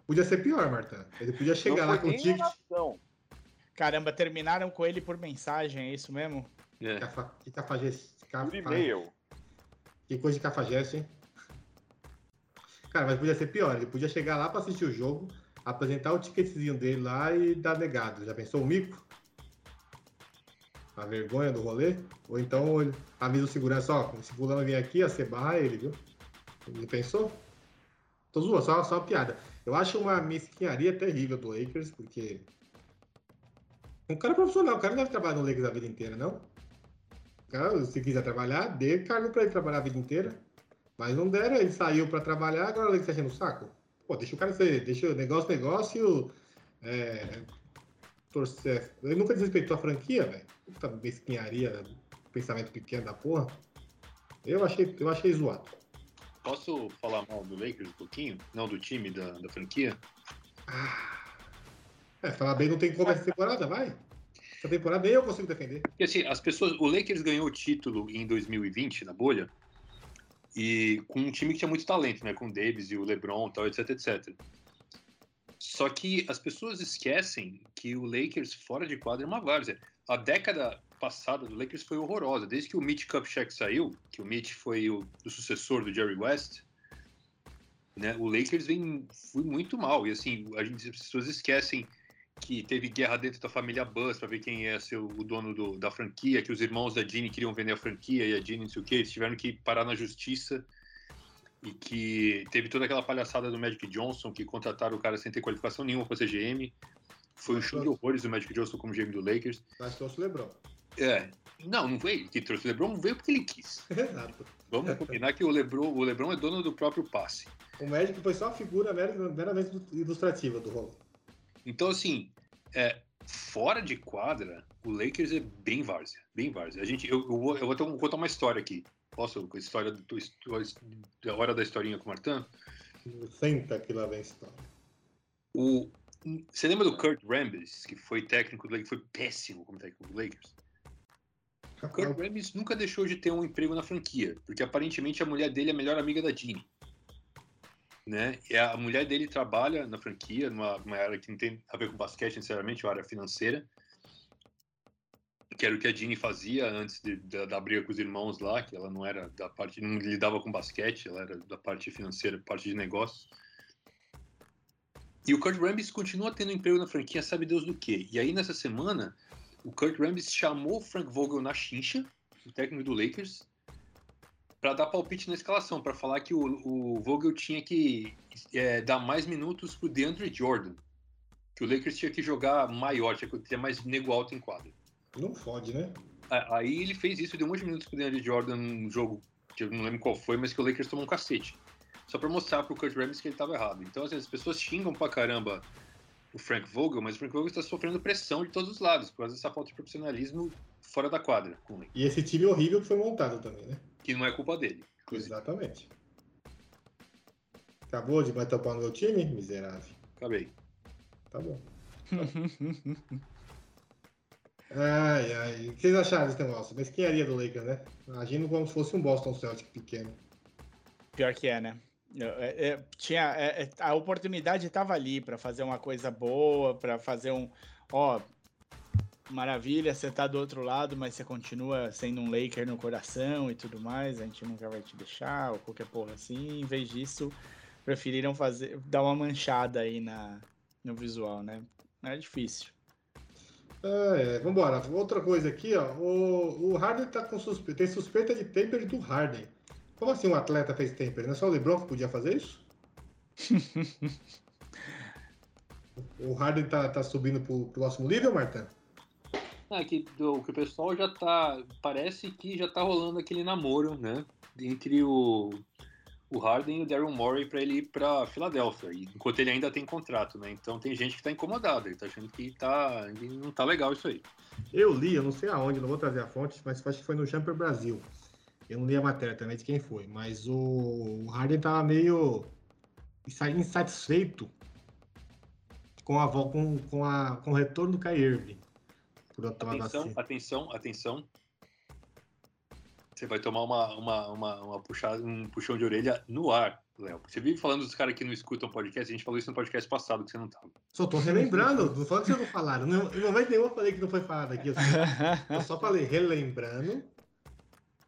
podia ser pior, Marta. Ele podia chegar lá com o ticket. oração. Caramba, terminaram com ele por mensagem, é isso mesmo? É. Que cafajeste. Por cafa- e-mail. Que coisa de cafajeste, hein? Cara, mas podia ser pior. Ele podia chegar lá pra assistir o jogo, apresentar o ticketzinho dele lá e dar negado. Já pensou o mico? A vergonha do rolê? Ou então ele avisa o segurança, ó, se fulano vir aqui, ó, você barra ele, viu? Ele pensou? Tô zoando, só, só uma piada. Eu acho uma mesquinharia terrível do Lakers, porque. Um cara profissional, o cara não deve trabalhar no Lakers a vida inteira, não? O cara, se quiser trabalhar, dê cargo pra ele trabalhar a vida inteira. Mas não deram, ele saiu pra trabalhar, agora o Lakers tá enchendo o saco. Pô, deixa o cara ser, deixa o negócio, negócio. É, torcer. Ele nunca desrespeitou a franquia, velho. Puta mesquinharia, pensamento pequeno da porra. Eu achei, eu achei zoado. Posso falar mal do Lakers um pouquinho? Não do time, da, da franquia? É, falar bem não tem como essa temporada, vai. Essa temporada nem eu consigo defender. Porque assim, as pessoas. O Lakers ganhou o título em 2020, na bolha, e com um time que tinha muito talento, né? Com o Davis e o LeBron tal, etc, etc. Só que as pessoas esquecem que o Lakers fora de quadra é uma várzea. A década passada do Lakers foi horrorosa. Desde que o Mitch Kupchak saiu, que o Mitch foi o, o sucessor do Jerry West, né? O Lakers vem foi muito mal. E assim, a gente, as pessoas esquecem que teve guerra dentro da família Buzz para ver quem ia ser o dono do, da franquia, que os irmãos da Ginny queriam vender a franquia e a Ginny não sei o que, eles tiveram que parar na justiça e que teve toda aquela palhaçada do Magic Johnson, que contrataram o cara sem ter qualificação nenhuma para ser GM. Foi um show de horrores do Magic Johnson como GM do Lakers. Mas trouxe o Lebron. É. Não, não veio. Que trouxe o LeBron veio porque ele quis. Exato. Vamos combinar que o LeBron, o LeBron é dono do próprio passe. O Magic foi só a figura mer- meramente ilustrativa do rolo. Então, assim, é, fora de quadra, o Lakers é bem várzea. Bem várzea. A gente, eu, eu vou, eu vou ter um- contar uma história aqui. Posso? Com a história do, da hora da historinha com o Martin? Senta que lá vem a história. O, você lembra do Kurt Rambis, que foi técnico do Lakers, foi péssimo como técnico do Lakers? O Kurt Rambis nunca deixou de ter um emprego na franquia, porque aparentemente a mulher dele é a melhor amiga da Jeannie. Né? E a mulher dele trabalha na franquia, numa, numa área que não tem a ver com basquete, sinceramente, uma área financeira. Que era o que a Jeannie fazia antes de, da, da briga com os irmãos lá, que ela não era da parte, não lidava com basquete, ela era da parte financeira, parte de negócios. E o Kurt Rambis continua tendo emprego na franquia, sabe Deus do que. E aí, nessa semana, o Kurt Rambis chamou o Frank Vogel na chincha, o técnico do Lakers, para dar palpite na escalação, para falar que o, o Vogel tinha que é, dar mais minutos pro DeAndre Jordan. Que o Lakers tinha que jogar maior, tinha que ter mais nego alto em quadra. Não fode, né? Aí ele fez isso, deu um monte de minutos pro DeAndre Jordan num jogo que eu não lembro qual foi, mas que o Lakers tomou um cacete. Só pra mostrar pro Kurt Rambis que ele tava errado. Então, assim, as pessoas xingam pra caramba o Frank Vogel, mas o Frank Vogel está sofrendo pressão de todos os lados, por causa dessa falta de profissionalismo fora da quadra, E esse time horrível que foi montado também, né? que não é culpa dele. Inclusive, Exatamente. Acabou de bater o pau no meu time? Miserável. acabei. Tá bom. Ai, ai. O que vocês acharam desse negócio? Mesquinharia do Lakers, né? Agindo como se fosse um Boston Celtic pequeno. Pior que é, né? É- é, tinha, é- é, a oportunidade estava ali para fazer uma coisa boa, para fazer um. Ó, maravilha, você tá do outro lado, mas você continua sendo um Laker no coração e tudo mais, a gente nunca vai te deixar, ou qualquer porra assim. Em vez disso, preferiram fazer, dar uma manchada aí na, no visual, né? É difícil. Ah, é. Vambora. Outra coisa aqui, ó. O, o Harden tá com suspe... tem suspeita de taper do Harden. Como assim um atleta fez taper? Não é só o LeBron que podia fazer isso? o Harden tá, tá subindo pro próximo nível, Marta? Ah, que, do, que o pessoal já tá. Parece que já tá rolando aquele namoro, né? Entre o, o Harden e o Daryl Morey para ele ir pra Filadélfia, enquanto ele ainda tem contrato, né? Então tem gente que tá incomodada, ele tá achando que tá, não tá legal isso aí. Eu li, eu não sei aonde, não vou trazer a fonte, mas acho que foi no Jumper Brasil. Eu não li a matéria também de quem foi, mas o, o Harden tava meio insa- insatisfeito com, a, com, com, a, com o retorno do Kyrie Irving. Atenção, assim. atenção, atenção. Você vai tomar uma, uma, uma, uma puxada, um puxão de orelha no ar, Léo. Você vive falando dos caras que não escutam podcast, a gente falou isso no podcast passado, que você não tava. Só tô relembrando, não falando que vocês não falaram. Não, em momento nenhum eu falei que não foi falado aqui. Eu só, eu só falei relembrando,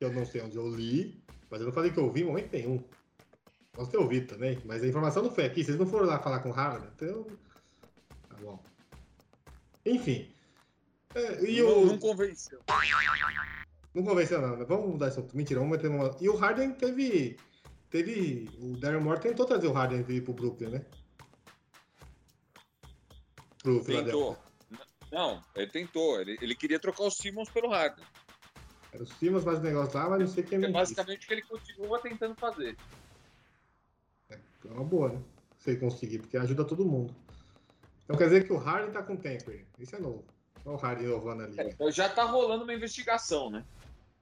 que eu não sei onde eu li, mas eu não falei que eu ouvi em momento nenhum. Posso ter ouvido também, mas a informação não foi aqui. Vocês não foram lá falar com o Harlan, então. Tá bom. Enfim. É, e não, o... não convenceu. Não convenceu, não. Vamos mudar assunto. Mentira, vamos meter uma... E o Harden teve... Teve... O Darren Moore tentou trazer o Harden vir pro Brooklyn, né? Pro. Tentou. Não, ele tentou. Ele, ele queria trocar o Simmons pelo Harden. Era o Simmons mais o negócio lá, mas não sei quem É disse. basicamente o que ele continua tentando fazer. É uma boa, né? Se ele conseguir, porque ajuda todo mundo. Então quer dizer que o Harden tá com temper. Isso é novo. Olha o Harden inovando ali. É, então já tá rolando uma investigação, né?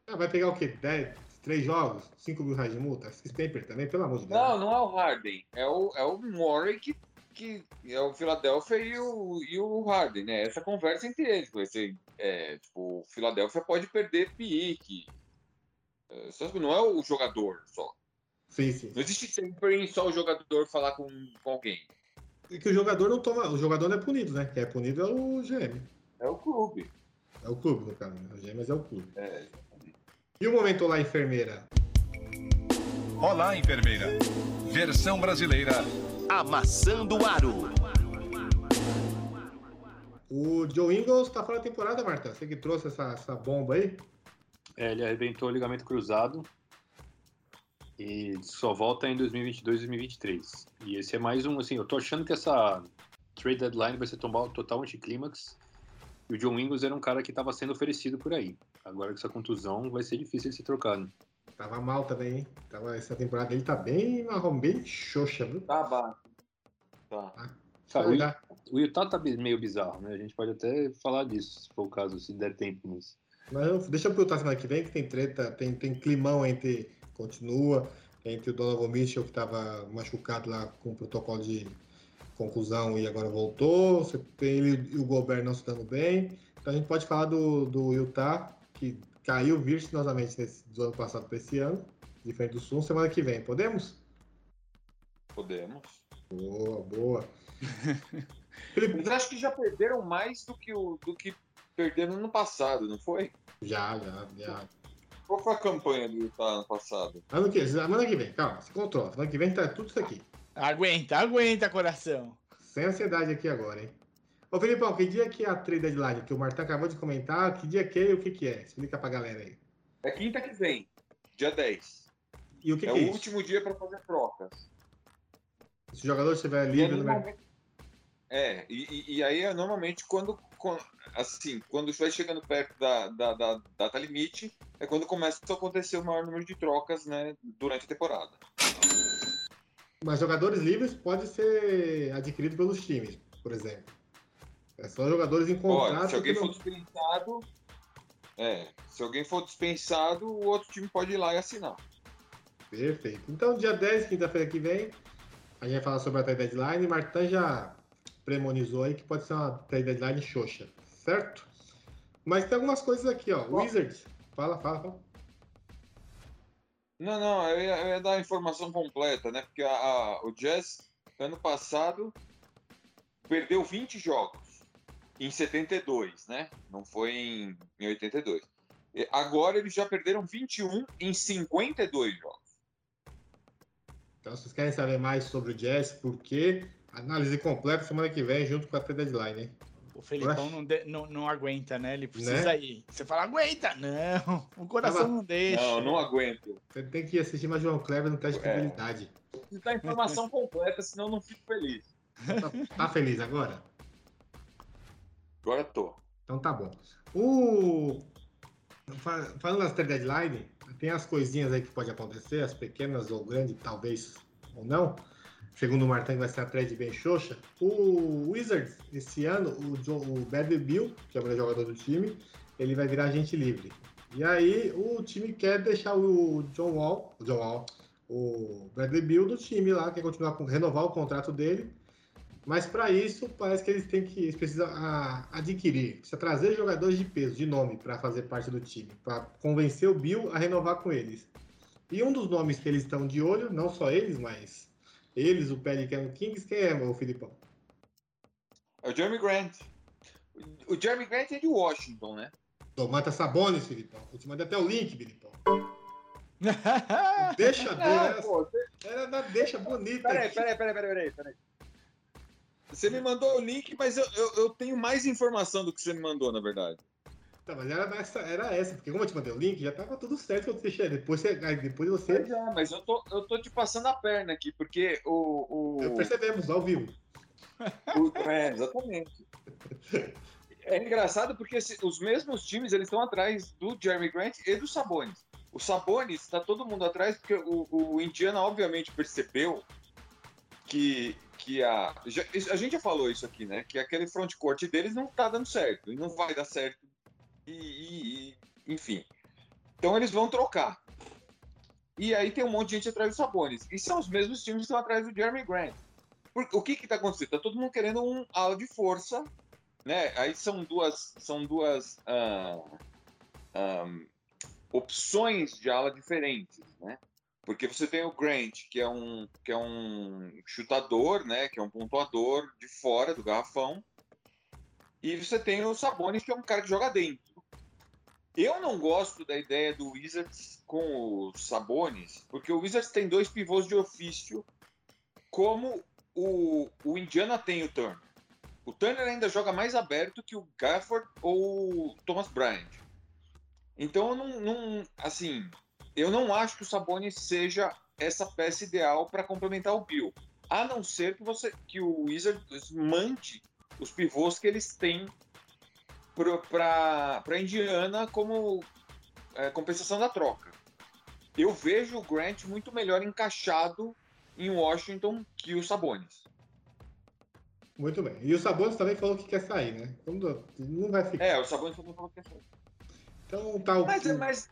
Ah, vai pegar o quê? 10, 3 jogos? 5 mil reais de multa? Esse temper também, pelo amor de Deus. Não, não é o Harden. É o, é o Murray que, que é o Philadelphia e o, e o Harden, né? Essa conversa entre eles. Vai ser, é, tipo, o Philadelphia pode perder pique. É, não é o jogador só. Sim, sim. Não existe sempre em só o jogador falar com, com alguém. E que o jogador não toma. O jogador não é punido, né? Quem é punido é o GM. É o clube. É o clube, no caso. né? O GM, mas é o clube. É, E o momento lá, enfermeira? Olá, enfermeira. Versão brasileira. Amassando o aro. O Joe Ingles tá fora da temporada, Marta. Você que trouxe essa, essa bomba aí? É, ele arrebentou o ligamento cruzado e só volta em 2022 2023. E esse é mais um, assim, eu tô achando que essa trade deadline vai ser tomar total anticlímax. E o John Ingles era um cara que estava sendo oferecido por aí. Agora com essa contusão vai ser difícil ele ser trocado. Tava mal também, hein? Tava, essa temporada dele tá bem marrom, bem xoxa, viu? tá baixo. Tá. Cara, o, dar. o Utah tá meio bizarro, né? A gente pode até falar disso, se for o caso, se der tempo. Mas... Mas eu- deixa eu perguntar semana que vem, que tem treta, tem, tem climão entre. Continua, entre o Donovan Mitchell, que tava machucado lá com o protocolo de conclusão e agora voltou. Você tem ele e o Gobert não se dando bem. Então a gente pode falar do, do Utah, que caiu virtuosamente nesse, do ano passado para esse ano, diferente do Sul, semana que vem. Podemos? Podemos. Boa, boa. Felipe, Eles acho que já perderam mais do que, o, do que perderam no ano passado, não foi? já, já, já. Qual foi a campanha do Utah ano passado? Ano que, semana que vem, calma, se controla. Semana que vem tá tudo isso aqui. Aguenta, aguenta, coração. Sem ansiedade aqui agora, hein? Ô, Felipão, que dia que é a trade deadline que o Martão acabou de comentar? Que dia que é e o que que é? Explica pra galera aí. É quinta que vem, dia 10. E o que é que é o isso? último dia para fazer trocas. Se o jogador estiver E é, livre no mercado. É, e, e- aí é normalmente quando, quando- assim, quando vai chegando perto da, da, da data limite, é quando começa a acontecer o maior número de trocas, né, durante a temporada. Mas jogadores livres podem ser adquiridos pelos times, por exemplo. É só jogadores em contrato. Se alguém for não- dispensado, é, se alguém for dispensado, o outro time pode ir lá e assinar. Perfeito. Então, dia 10, quinta-feira que vem, a gente vai falar sobre a deadline. Martin já premonizou aí que pode ser uma trade deadline xoxa, certo? Mas tem algumas coisas aqui, ó. Ó. Wizards. Fala, fala, fala. Não, não, eu ia, eu ia dar a informação completa, né? Porque a- a- o Jazz, ano passado, perdeu 20 jogos em 72, né? Não foi em, em 82. E Agora eles já perderam 21 em 52 jogos. Então, se vocês querem saber mais sobre o Jazz, por quê? Análise completa semana que vem, junto com a trade deadline, hein? O Felipão não, de- não, não aguenta, né? Ele precisa Né? ir. Você fala, aguenta! Não, o coração Tava- não deixa. Não, não aguento. Você tem que assistir mais João Kleber no teste de É. fidelidade. Preciso dar a informação completa, senão eu não fico feliz. Tá, tá feliz agora? Agora tô. Então tá bom. O... fa- Falando das trade deadline, tem as coisinhas aí que pode acontecer, as pequenas ou grandes, talvez ou não. Segundo o Martin, vai ser a trade bem xoxa. O Wizards, esse ano, o, Jo- o Bradley Bill, que é o melhor jogador do time, ele vai virar agente livre. E aí o time quer deixar o John Wall, o John Wall, o Bradley Bill do time lá, quer continuar com renovar o contrato dele. Mas para isso, parece que eles têm que eles precisam ah, adquirir, precisa trazer jogadores de peso, de nome, para fazer parte do time, para convencer o Bill a renovar com eles. E um dos nomes que eles estão de olho, não só eles, mas eles, o Pelican Kings, quem é, o Filipão? É o Jeremy Grant. O Jeremy Grant é de Washington, né? Tomata Sabonis, Filipão. Eu te mandei até o link, Filipão. Deixa É, dor, era, era da deixa bonita. Peraí, peraí, peraí, peraí, peraí. Você me mandou o link, mas eu, eu, eu tenho mais informação do que você me mandou, na verdade. Tá, mas era essa, era essa, porque como eu te mandei o link, já tava tudo certo que eu deixei. Depois você. Depois você. Pois é, mas eu tô, eu tô te passando a perna aqui, porque o. o... Percebemos, ao vivo. O- É, exatamente. É engraçado porque os mesmos times eles estão atrás do Jeremy Grant e do Sabonis. O Sabonis está todo mundo atrás porque o, o Indiana obviamente percebeu que, que a já- a gente já falou isso aqui, né? Que aquele frontcourt deles não tá dando certo e não vai dar certo e, e- enfim. Então eles vão trocar. E aí tem um monte de gente atrás do Sabonis. E são os mesmos times que estão atrás do Jeremy Grant. O que que tá acontecendo? Tá todo mundo querendo um ala de força, né? Aí são duas, são duas ah, ah, opções de ala diferentes, né? Porque você tem o Grant, que é um que é um chutador, né? Que é um pontuador de fora do garrafão. E você tem o Sabonis, que é um cara que joga dentro. Eu não gosto da ideia do Wizards com o Sabonis, porque o Wizards tem dois pivôs de ofício, como o, o Indiana tem o Turner. O Turner ainda joga mais aberto que o Gafford ou o Thomas Bryant. Então, eu não, não- assim, eu não acho que o Sabonis seja essa peça ideal para complementar o Bill. A não ser que, você, que o Wizards mande os pivôs que eles têm para Indiana como é, compensação da troca. Eu vejo o Grant muito melhor encaixado em Washington que o Sabonis. Muito bem. E o Sabonis também falou que quer sair, né? Então, Não vai ficar. É, o Sabonis falou que é só. Então tá o. Mas, mas,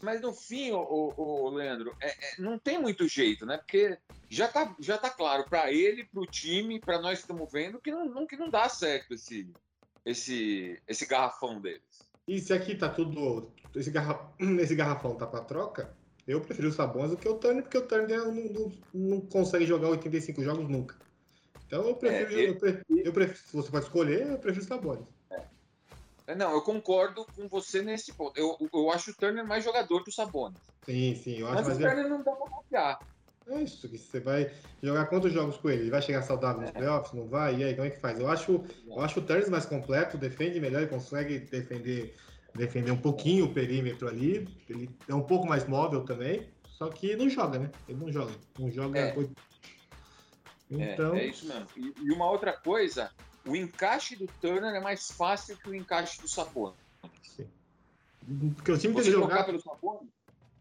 mas no fim, o, o, Leandro, é- é, não tem muito jeito, né? Porque já tá, já tá claro para ele, para o time, para nós que estamos vendo, que não, não- que não dá certo esse, esse, esse garrafão deles. E se aqui tá tudo. Esse, garra... esse garrafão tá pra troca, eu prefiro o Sabonis do que o Turner, porque o Turner não, não, não consegue jogar 85 jogos nunca. Então eu prefiro. É, eu, prefiro eu prefiro- se você pode escolher, eu prefiro o Sabonis. É, Não, eu concordo com você nesse ponto. Eu, eu acho o Turner mais jogador que o Sabonis. Sim, sim, eu acho Mas mais o Turner não dá pra confiar. É isso, que você vai jogar quantos jogos com ele? Ele vai chegar saudável nos playoffs? Não vai? E aí, como é que faz? Eu acho, eu acho o Turner mais completo, defende melhor, ele consegue defender, defender um pouquinho o perímetro ali. Ele é um pouco mais móvel também, só que não joga, né? Ele não joga. Não joga. É. oito- É, Então, é isso mesmo. E, e uma outra coisa, o encaixe do Turner é mais fácil que o encaixe do Sabonis. porque o time que Você ele jogar jogar, pelo Sabonis,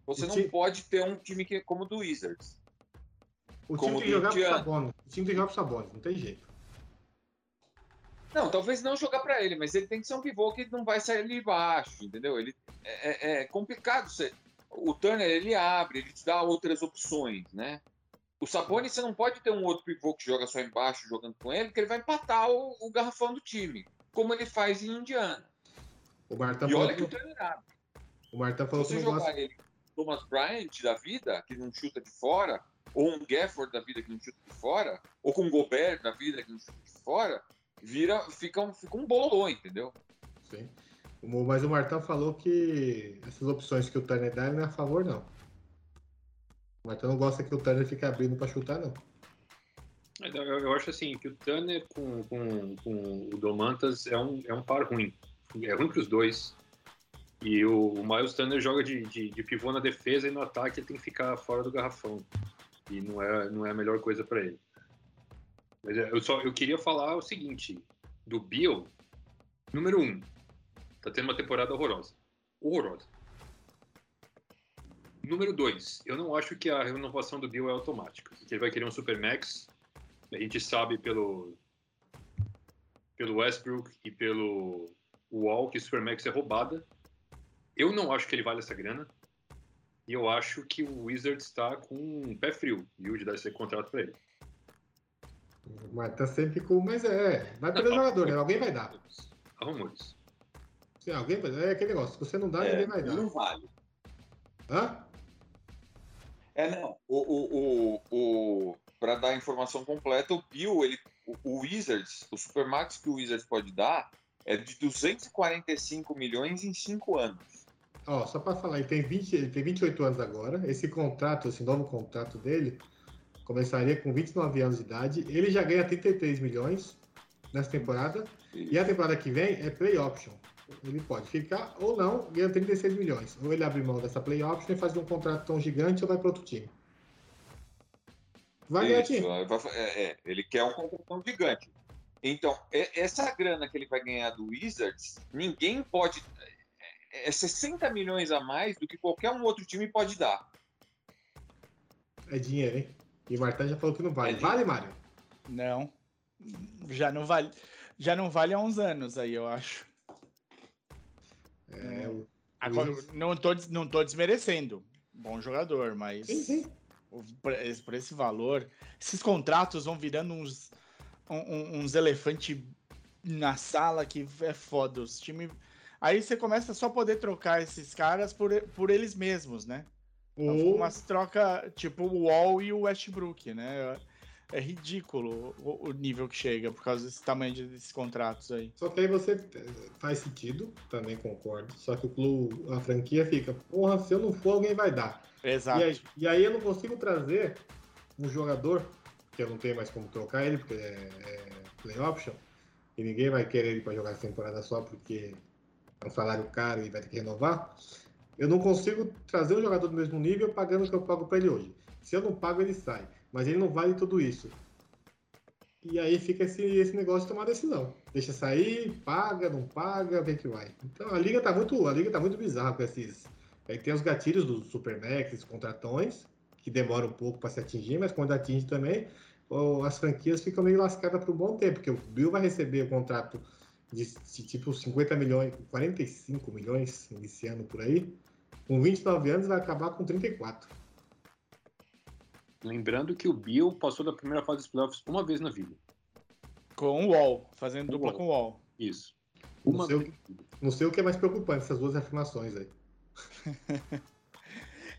você não time- pode ter um time que, como o do Wizards. O time tem que jogar pro. Sabonis. O time tem que jogar pro Sabonis, não tem jeito. Não, talvez não jogar para ele, mas ele tem que ser um pivô que não vai sair ali embaixo, entendeu? Ele é, é- é complicado. Você, o Turner ele abre, ele te dá outras opções, né? O Sabonis você não pode ter um outro pivô que joga só embaixo jogando com ele, porque ele vai empatar o, o garrafão do time, como ele faz em Indiana. O Martão E olha que o que, Turner abre. o Martão Se falou que você jogar gosta. ele com Thomas Bryant da vida, que não chuta de fora, ou um Gafford da vida que não chuta de fora, ou com um Gobert da vida que não chuta de fora, vira, fica um, fica um bololô, entendeu? Sim. O- Mas o Martão falou que essas opções que o Turner dá, ele não é a favor, não. O Martão não gosta que o Turner fique abrindo pra chutar, não. Eu, eu acho assim que o Turner com, com, com o Domantas é um, é um par ruim. É ruim para os dois. E o, o Miles Turner joga de, de, de pivô na defesa e no ataque ele tem que ficar fora do garrafão. E não é, não é a melhor coisa para ele. Mas é, eu só eu queria falar o seguinte: do Bill, número um, tá tendo uma temporada horrorosa. Horrorosa. Número dois, eu não acho que a renovação do Bill é automática. Que ele vai querer um Supermax. A gente sabe pelo pelo Westbrook e pelo Wall que Supermax é roubada. Eu não acho que ele vale essa grana. E eu acho que o Wizards está com um pé frio, viu, de dar esse contrato para ele. O Martão sempre com. Mas é, vai pelo jogador, né? Alguém vai dar. Há rumores. Sim, alguém vai dar. É aquele negócio. Se você não dá, ninguém vai dar. não vale. Hã? É, não. O, o, o, o, para dar a informação completa, o Bill, ele, o, o Wizards, o Supermax que o Wizards pode dar é de 245 milhões em 5 anos. Ó, só pra falar, ele tem, 20, ele tem 28 anos agora. Esse contrato, esse novo contrato dele, Começaria com 29 anos de idade. Ele já ganha 33 milhões nessa temporada. E a temporada que vem é play option. Ele pode ficar ou não, ganha 36 milhões. Ou ele abre mão dessa play option e faz um contrato tão gigante ou vai para outro time. Vai ganhar time. é, é, ele quer um contratão gigante. Então, essa grana que ele vai ganhar do Wizards, ninguém pode. É 60 milhões a mais do que qualquer um outro time pode dar. É dinheiro, hein? E o Martin já falou que não vale. É. Vale, Mário? Não. Já não vale. Já não vale há uns anos aí, eu acho. É, o- Agora, Isso. não tô, não tô desmerecendo. Bom jogador, mas Sim, sim. o- por esse, por esse valor, esses contratos vão virando uns, um- uns elefantes na sala que é foda. Os times. Aí você começa só a poder trocar esses caras por, por eles mesmos, né? Então, Ou- umas troca tipo o Wall e o Westbrook, né? É ridículo o, o nível que chega por causa desse tamanho de- desses contratos aí. Só que aí você eh, faz sentido, também concordo. Só que o clube, a franquia fica, porra, se eu não for, alguém vai dar. Exato. E aí, e aí eu não consigo trazer um jogador, que eu não tenho mais como trocar ele, porque é, é play option, e ninguém vai querer ele para jogar essa temporada só porque é um salário caro e vai ter que renovar. Eu não consigo trazer um jogador do mesmo nível pagando o que eu pago para ele hoje. Se eu não pago, ele sai. Mas ele não vale tudo isso. E aí fica esse, esse negócio de tomar decisão. Deixa sair, paga, não paga, vê que vai. Então a liga tá muito, a liga tá muito bizarra com esses. Aí tem os gatilhos dos Supermax, os contratões, que demoram um pouco para se atingir, mas quando atinge também, as franquias ficam meio lascadas por um bom tempo, porque o Bill vai receber o contrato de, de tipo 50 milhões, 45 milhões ano por aí. Com 29 anos vai acabar com 34. Lembrando que o Bill passou da primeira fase dos playoffs uma vez na vida. Com o Wall, fazendo Com dupla Wall. com o Wall. Isso. Não Uma sei, o não sei o que é mais preocupante, essas duas afirmações aí.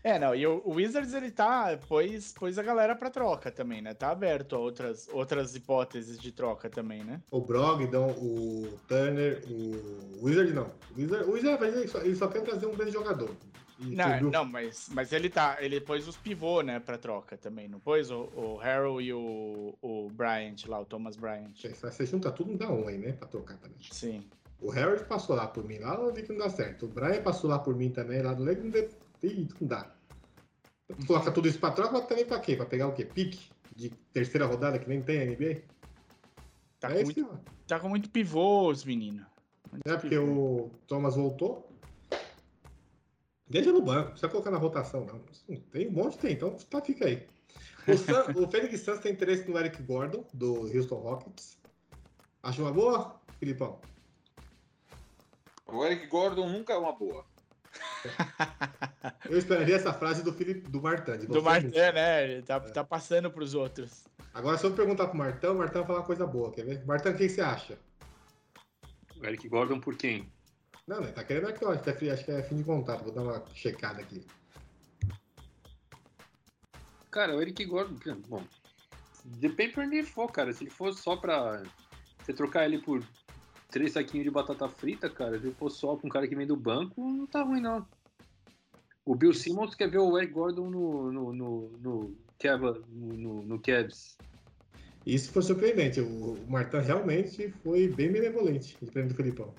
É, não, e o, o Wizards ele tá, pôs, pôs a galera pra troca também, né? Tá aberto a outras, outras hipóteses de troca também, né? O Brogdon, o Turner, o Wizard não. O Wizard, o Wizard ele, só, ele só quer trazer um grande jogador. Não, não, mas, mas ele tá, ele pôs os pivô, né, pra troca também, não pôs o, o Harrell e o, o Bryant lá, o Thomas Bryant. Você junta tudo, não dá um aí, né? Pra trocar também. Sim. O Harold passou lá por mim, lá eu vi que não dá certo. O Brian passou lá por mim também, lá do Lego, não, deu, não dá. Coloca tudo isso pra troca, mas também pra quê? Pra pegar o quê? Pique? De terceira rodada que nem tem na NBA? Tá, é com, isso, muito, ó. tá com muito pivô, os meninos. É porque o Thomas voltou. Deixa no banco, não precisa colocar na rotação, não. Não Tem um monte, tem, então tá, fica aí. O, Sun, o Phoenix Suns tem interesse no Eric Gordon, do Houston Rockets. Acha uma boa, Filipão? O Eric Gordon nunca é uma boa. Eu esperaria essa frase do Felipe, do Martin. de Do Martin, mesmo. né? Ele tá, tá passando pros outros. Agora, se eu perguntar pro Martão, o Martão vai falar uma coisa boa, quer ver? Martão, o que que você acha? O Eric Gordon por quem? Não, não, tá querendo aqui, ó. Acho que é fim- acho que é fim de contato. Vou dar uma checada aqui. Cara, o Eric Gordon, bom, depende pra onde ele for, cara. Se ele for só pra você trocar ele por três saquinhos de batata frita, cara, se for só pra um cara que vem do banco, não tá ruim, não. O Bill Simmons quer ver o Eric Gordon no, no, no, no, no, no, no Cavs. Isso foi surpreendente. O, Martão realmente foi bem benevolente, diferente do Felipão.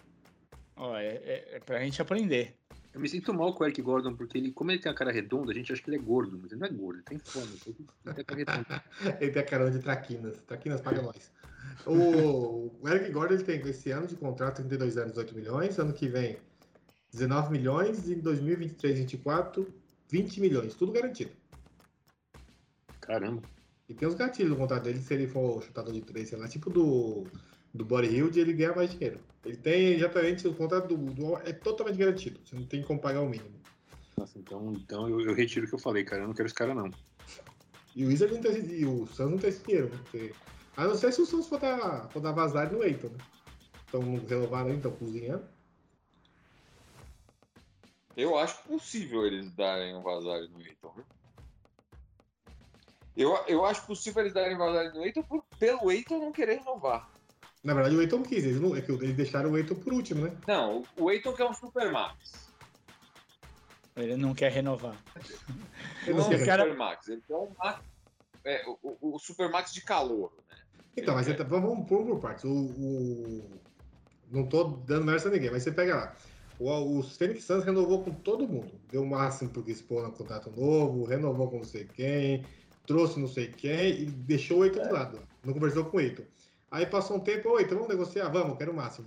Ó, é, é, é pra gente aprender. Eu me sinto mal com o Eric Gordon, porque ele, como ele tem a cara redonda, a gente acha que ele é gordo, mas ele não é gordo, ele tem fome. Ele tem a cara redonda. Ele tem a carona de Traquinas. Traquinas paga nós. O, o Eric Gordon ele tem esse ano de contrato, 32 anos, 8 milhões. Ano que vem, 19 milhões. E em 2023, 24, 20 milhões. Tudo garantido. Caramba. E tem os gatilhos do contrato dele, se ele for chutador de três, sei lá, tipo do, do Body Hill, ele ganha mais dinheiro. Ele tem exatamente o contrato do, do é totalmente garantido. Você não tem como pagar o mínimo. Nossa, então, então eu, eu retiro o que eu falei, cara. Eu não quero esse cara, não. E o Wizard não tem e o Suns não tem esse dinheiro? Porque, a não ser se o Suns for dar, for dar vazar no Eiton, né? Então não renovaram ainda, estão cozinhando. Eu acho possível eles darem um vazar no Eiton. viu? Eu, eu acho possível eles darem vazar no Eiton por- pelo Eiton não querer renovar. Na verdade, o Eiton não quis, eles, não, é que eles deixaram o Eiton por último, né? Não, o- o Eiton quer um Supermax. Ele não quer renovar. Ele Não não quer- cara- Supermax, ele quer um max. é, o, o Supermax de calor, né? Então, mas É. tá- vamos, por, por partes. O, o- Não tô dando mérito a ninguém, mas você pega lá. O, o Phoenix Suns renovou com todo mundo. Deu o máximo pro Spawn no contrato novo, renovou com não sei quem, trouxe não sei quem e deixou o Eiton de lado. Não conversou com o Eiton. Aí passou um tempo, oi, então vamos negociar? Vamos, quero o máximo.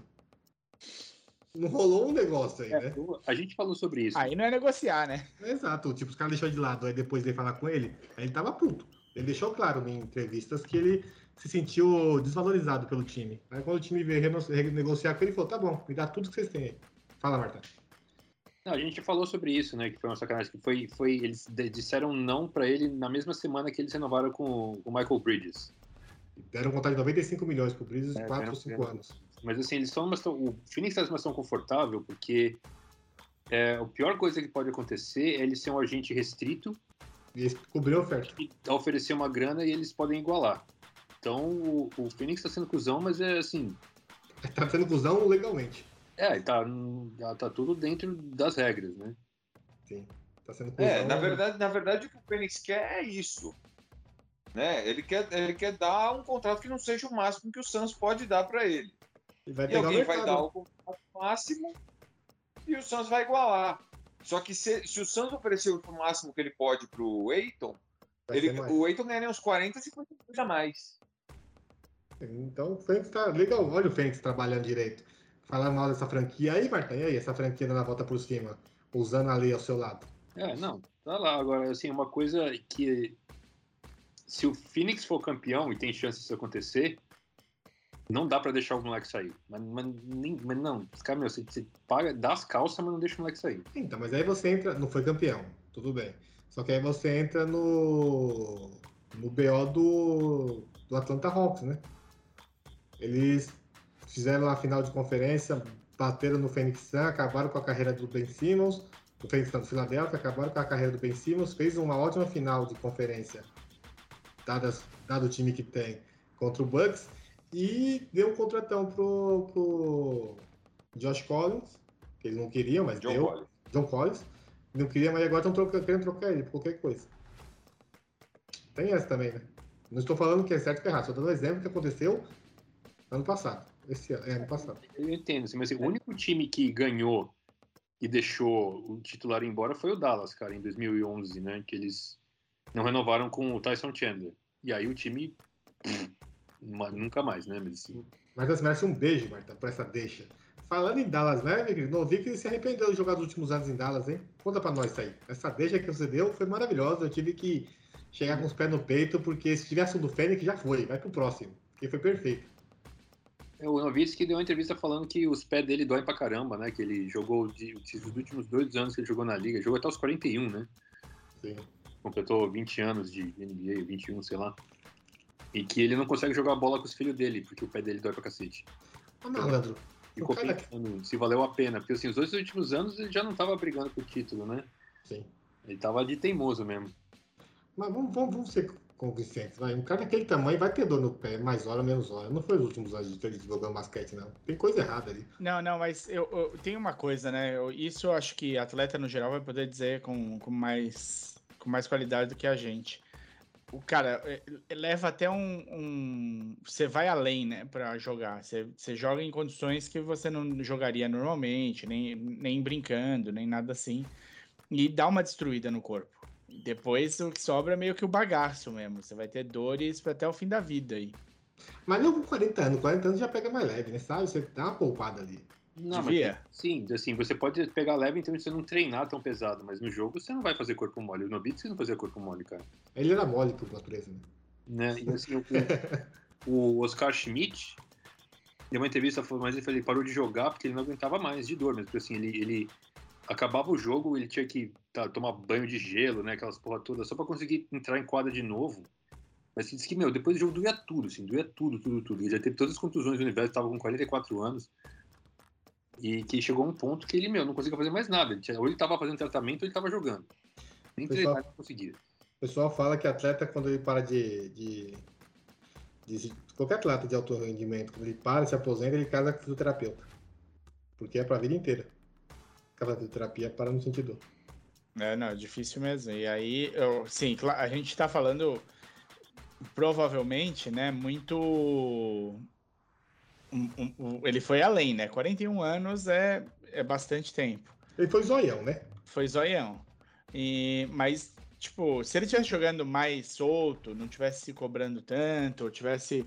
Não rolou um negócio aí, É, né? a gente falou sobre isso. Aí não é negociar, né? Exato, tipo, os caras deixaram de lado, aí depois de falar com ele, aí ele tava puto. Ele deixou claro em entrevistas que ele se sentiu desvalorizado pelo time. Aí quando o time veio renegociar com ele, ele falou, tá bom, me dá tudo que vocês têm aí. Fala, Marta. Não, a gente falou sobre isso, né? Que foi uma sacanagem. Que foi, foi, eles disseram não pra ele na mesma semana que eles renovaram com com o Michael Bridges. Deram vontade de 95 milhões pro Bridges em É, 4 deram- ou 5 deram- anos. Mas assim, eles situação. O Phoenix está numa situação confortável porque é, a pior coisa que pode acontecer é ele ser um agente restrito E eles cobriram a oferta. e oferecer uma grana e eles podem igualar. Então o, o Phoenix está sendo cuzão, mas é assim. Tá sendo cuzão legalmente. É, tá, já tá tudo dentro das regras, né? Sim. Tá sendo cuzão. É, na verdade, na verdade, o que o Phoenix quer é isso. Né? Ele, quer, ele quer dar um contrato que não seja o máximo que o Suns pode dar para ele. E vai E alguém vai dar o contrato máximo e o Suns vai igualar. Só que se, se o Suns oferecer o máximo que ele pode pro Eiton, ele, o Eiton ganharia uns 40, 50 milhões a mais. Então o Fênix tá legal. Olha o Fênix trabalhando direito. Falar mal dessa franquia. Aí, Marta, e aí? Essa franquia dando a volta por cima, usando a lei ao seu lado. É, não, tá lá. Agora, assim, uma coisa que. Se o Phoenix for campeão e tem chance disso acontecer, não dá pra deixar o moleque sair. Mas, mas, nem- mas não, os caras, meu, você, você paga, dá as calças, mas não deixa o moleque sair. Então, mas aí você entra. Não foi campeão, tudo bem. Só que aí você entra no. no BO do, do Atlanta Hawks, né? Eles fizeram a final de conferência, bateram no Phoenix Sun, acabaram com a carreira do Ben Simmons, do Phoenix Sun do Philadelphia, acabaram com a carreira do Ben Simmons, fez uma ótima final de conferência, dadas, dado o time que tem, contra o Bucks, e deu um contratão pro, pro Josh Collins, que eles não queriam, mas John deu. Collins. John Collins. Não queria, mas agora estão querendo trocar ele por qualquer coisa. Tem essa também, né? Não estou falando que é certo ou é errado, só dando um exemplo que aconteceu ano passado. Esse ano, é ano passado. Eu entendo, assim, mas assim, o único time que ganhou e deixou o titular embora foi o Dallas, cara, em 2011, né? Que eles não renovaram com o Tyson Chandler. E aí o time. nunca mais, né? Mas assim, Mas você merece um beijo, Marta, por essa deixa. Falando em Dallas, né? Não vi que ele se arrependeu de jogar os últimos anos em Dallas, hein? Conta pra nós isso aí. Essa deixa que você deu foi maravilhosa. Eu tive que chegar com os pés no peito, porque se tivesse um do Fênix, já foi. Vai pro próximo. Porque foi perfeito. É, O Novitsky deu uma entrevista falando que os pés dele doem pra caramba, né? Que ele jogou de, os últimos dois anos que ele jogou na liga, jogou até os 41, né? Sim. Completou 20 anos de NBA, 21, sei lá. E que ele não consegue jogar bola com os filhos dele, porque o pé dele dói pra cacete. Ô, malandro. Ficou O cara- pensando se valeu a pena, porque assim, os dois últimos anos ele já não tava brigando por título, né? Sim. Ele tava de teimoso mesmo. Mas vamos, vamos, vamos ser convincentes, vai. Um cara daquele tamanho vai ter dor no pé, mais hora, menos hora. Não foi os últimos anos de ele jogando basquete, não. Tem coisa errada ali. Não, não, mas eu, eu- tem uma coisa, né? eu- isso eu acho que atleta no geral vai poder dizer com, com, mais, com mais qualidade do que a gente. O cara é, é, leva até um. um- você vai além, né, pra jogar. Você joga em condições que você não jogaria normalmente, nem, nem brincando, nem nada assim. E dá uma destruída no corpo. Depois o que sobra é meio que o bagaço mesmo. Você vai ter dores até o fim da vida aí. Mas não com 40 anos. 40 anos já pega mais leve, né? Sabe? Você dá uma poupada ali. Não, Devia. mas, sim, assim, você pode pegar leve então você não treinar tão pesado, mas no jogo você não vai fazer corpo mole. O Novitsky não fazia corpo mole, cara. Ele era mole por natureza, né? né? E assim, o, o Oscar Schmidt deu uma entrevista, mas ele falou, ele parou de jogar porque ele não aguentava mais de dor, mesmo porque assim, ele, ele acabava o jogo, ele tinha que tá, tomar banho de gelo, né, aquelas porra todas, só pra conseguir entrar em quadra de novo. Mas ele disse que, meu, depois do jogo doía tudo, assim, doía tudo, tudo, tudo. Ele já teve todas as contusões do universo, tava com 44 anos. E que chegou a um ponto que ele, meu, não conseguia fazer mais nada. Ele tinha- ou ele tava fazendo tratamento ou ele tava jogando. Nem Pessoal- treinar não conseguia. O pessoal fala que atleta, quando ele para de, de, de- Qualquer atleta de alto rendimento, quando ele para, se aposenta, ele casa com fisioterapeuta. Porque é pra vida inteira. Aquela fisioterapia para não sentir dor. É, não, é difícil mesmo. E aí, eu, sim, a gente tá falando provavelmente, né, muito. um- um- um- ele foi além, né? 41 anos é, é bastante tempo. Ele foi zoião, né? Foi zoião. E, mas, tipo, se ele tivesse jogando mais solto, não tivesse se cobrando tanto, ou tivesse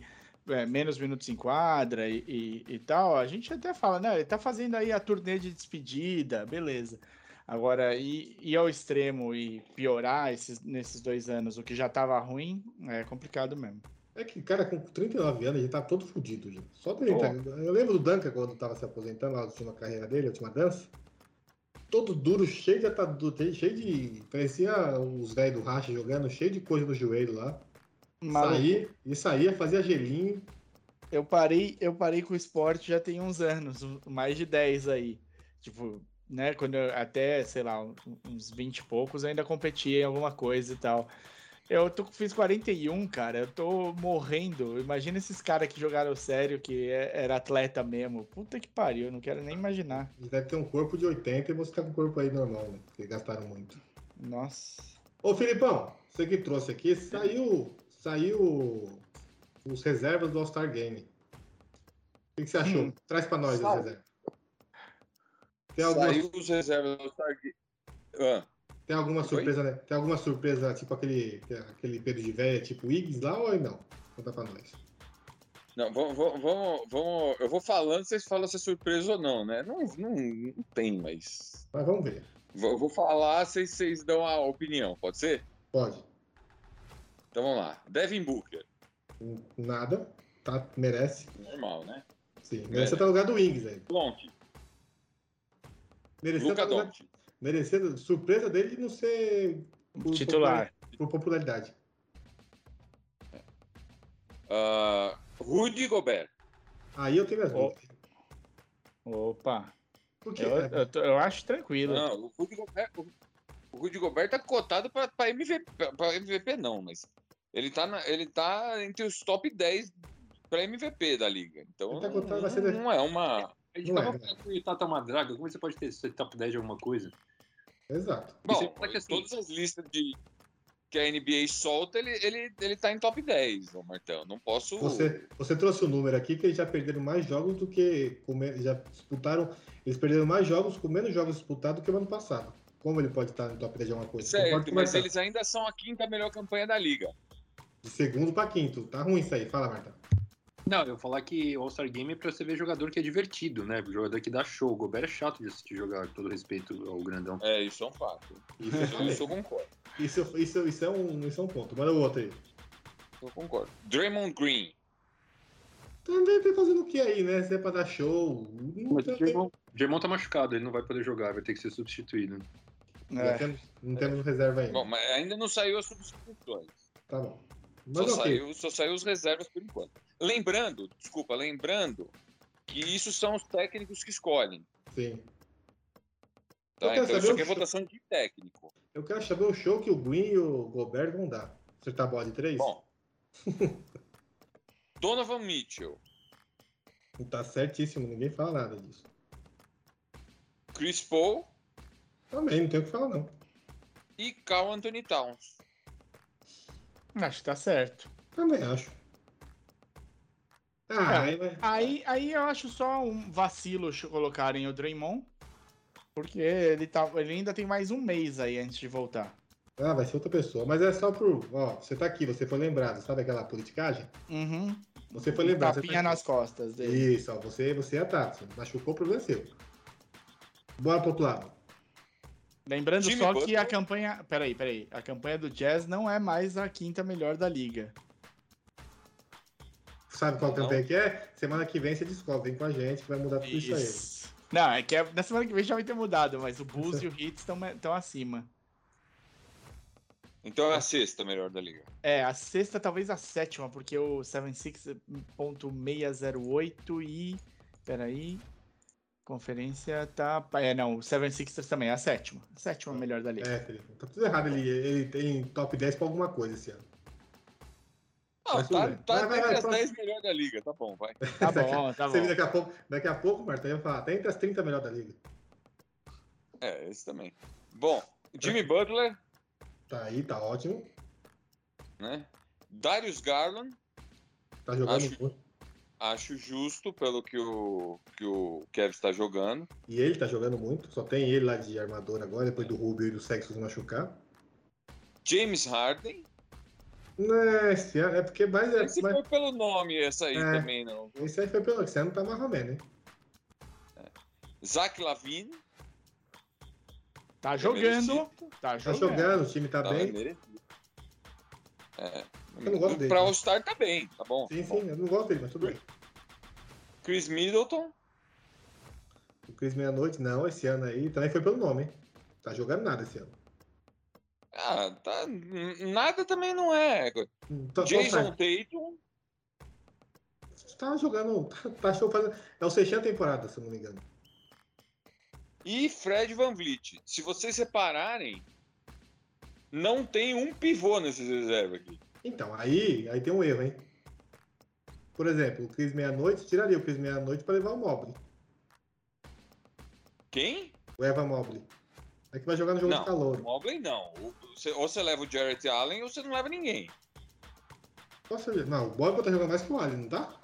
é, menos minutos em quadra e, e, e tal, a gente até fala, né? Ele tá fazendo aí a turnê de despedida, beleza. Agora, ir, ir ao extremo e piorar esses, nesses dois anos o que já tava ruim, é complicado mesmo. É que, cara, com 39 anos, ele tá todo fudido, gente. Só dele tá- Eu lembro do Duncan quando tava se aposentando, na última carreira dele, a última dança. Todo duro, cheio de atadura, cheio de. Parecia os velhos do racha jogando, cheio de coisa no joelho lá. Maluco, Saía, e saía, fazia gelinho. eu parei, eu parei com o esporte já tem uns anos, mais de 10 aí. Tipo, né, quando eu, até, sei lá, uns 20 e poucos eu ainda competia em alguma coisa e tal. Eu tô, fiz 41, cara, eu tô morrendo. Imagina esses caras que jogaram sério, que é- era atleta mesmo. Puta que pariu, eu não quero nem imaginar. Ele deve ter um corpo de 80 e você tá com um corpo aí normal, né? Porque gastaram muito. Nossa. Ô, Filipão, você que trouxe aqui, saiu, saiu os reservas do All-Star Game. O que, que você achou? Hum. Traz pra nós as Saiu. reservas. Tem alguma, Saiu os reservas do Star ah, tem alguma surpresa, né? Tem alguma surpresa, tipo aquele, aquele Pedro de Véia, tipo Iggs lá ou não? Conta pra nós. Não, vamos, vamos, vamos, Eu vou falando, vocês falam se é surpresa ou não, né? Não, não, não tem, mas. Mas vamos ver. Vou, eu vou falar, vocês, vocês dão a opinião, pode ser? Pode. Então vamos lá. Devin Booker. Nada. Tá, merece. Normal, né? Sim. Merece estar no lugar do Iggs aí. Merecia Luca tá lugar-. Merecia surpresa dele de não ser por Titular. popular- por popularidade. Ah, Rudy Gobert. Aí eu tenho minhas Ó. dúvidas. Opa. Porque Eu, eu, tô- eu acho tranquilo. Não, o Rudy Gobert, o- o Rudy Gobert tá cotado pra MVP. Pra MVP não, mas ele tá, na- ele tá entre os top 10 pra MVP da liga. Então tá não, ser não é uma. A gente Não tava é, falando com o Tata Madraga, como você pode ter esse top 10 de alguma coisa? Exato. Bom, é que assim- todas as listas de que a NBA solta, ele, ele, ele tá em top 10, ô Martão. Não posso. Você, você trouxe o número aqui que eles já perderam mais jogos do que. Já disputaram. Eles perderam mais jogos com menos jogos disputados do que o ano passado. Como ele pode estar no top 10 de alguma coisa? Certo, mas eles ainda são a quinta melhor campanha da liga. De segundo pra quinto. Tá ruim isso aí. Fala, Marta. Não, eu vou falar que o All-Star Game é pra você ver jogador que é divertido, né? Jogador que dá show. O Gobert é chato de assistir jogar, com todo respeito ao grandão. É, isso é um fato. Isso eu. Isso eu concordo. Isso, isso, isso, é um, isso é um ponto. Manda o outro aí. Eu concordo. Draymond Green. Também tá fazendo o que aí, né? Se é pra dar show. Não, Mas o Jermon, Jermon tá machucado, ele não vai poder jogar, vai ter que ser substituído. não É. temos, não temos reserva ainda. Bom, mas ainda não saiu as substituições. Tá bom. Só, Mas ok. saiu, só saiu os reservas por enquanto. Lembrando, desculpa, lembrando que isso são os técnicos que escolhem. Sim. Tá? Eu quero Então isso aqui é votação de técnico. Eu quero saber o show que o Green e o Gobert vão dar. Você tá bola de três? Bom. Donovan Mitchell, Tá certíssimo, ninguém fala nada disso. Chris Paul Também, não tem o que falar, não. e Carl Anthony Towns. Acho que tá certo. Também acho. Ah, É. aí. Aí, aí eu acho só um vacilo colocarem o Draymond. Porque ele, tá, ele ainda tem mais um mês aí antes de voltar. Ah, vai ser outra pessoa. Mas é só por. Ó, você tá aqui, você foi lembrado. Sabe aquela politicagem? Uhum. Você foi lembrado. Você Tapinha tá nas costas dele. Isso, ó, você, você é tá. Você machucou, o problema é seu. Bora pro outro lado. Lembrando Jimmy só que Butler. a campanha. Peraí, peraí. A campanha do Jazz não é mais a quinta melhor da liga. Sabe qual Não. campanha que é? Semana que vem você descobre. Vem com a gente que vai mudar tudo isso, aí. Isso. Não, é que é- na semana que vem já vai ter mudado, mas o Bulls Isso. e o Hits estão acima. Então é a sexta melhor da liga. É, a sexta, talvez a sétima, porque o 76.608 e. Peraí. Conferência tá. É, não, o 76ers também é a sétima. A sétima melhor da liga. É, Felipe. Tá tudo errado. Ele, ele tem top 10 pra alguma coisa esse ano. Não, Mas tá, bem. tá Vai, vai, entre vai, as próximo. 10 melhores da liga, tá bom, vai. Tá bom, tá Você bom. vê daqui a pouco, daqui a pouco, Marta, eu ia falar, tá entre as 30 melhores da liga. É, esse também. Bom, Jimmy Butler, Tá aí, tá ótimo. né? Darius Garland, Tá jogando Acho- muito. Acho justo pelo que o, que o Kevin está jogando. E ele tá jogando muito. Só tem ele lá de armador agora, depois do Rubio e do Sexo se machucar. James Harden. Né, esse ano- é porque mais é. Esse mais- foi pelo nome, essa aí É. também não. Esse aí foi pelo. Esse ano tá mais ou menos, hein? Zach Lavine. Tá é jogando. Tá Tá jogando. jogando, o time tá Tá bem. É. Eu não gosto dele, Pra? All-Star tá bem, tá bom. Sim, bom. sim, eu não gosto dele, mas tudo bem. Chris Middleton. O Cris Meia-Noite, não, esse ano aí também foi pelo nome, hein? Tá jogando nada esse ano. Ah, tá. Nada também não é. Hum, Tá, Jason Tatum. tá jogando. Tá, tá fazendo. É o 600 temporada, se eu não me engano. e Fred Van Vliet. Se vocês separarem, não tem um pivô nesses reservas aqui. Então, aí, aí tem um erro, hein? Por exemplo, o Cris Meia-Noite, tiraria o Cris Meia-Noite pra levar o Mobley. Quem? O Eva Mobley. É que vai jogar no jogo Não, de calor. Mobley não. O- Ou você leva o Jarrett Allen ou você não leva ninguém. Posso ver? Não, o Bob tá jogando mais que o Allen, não tá?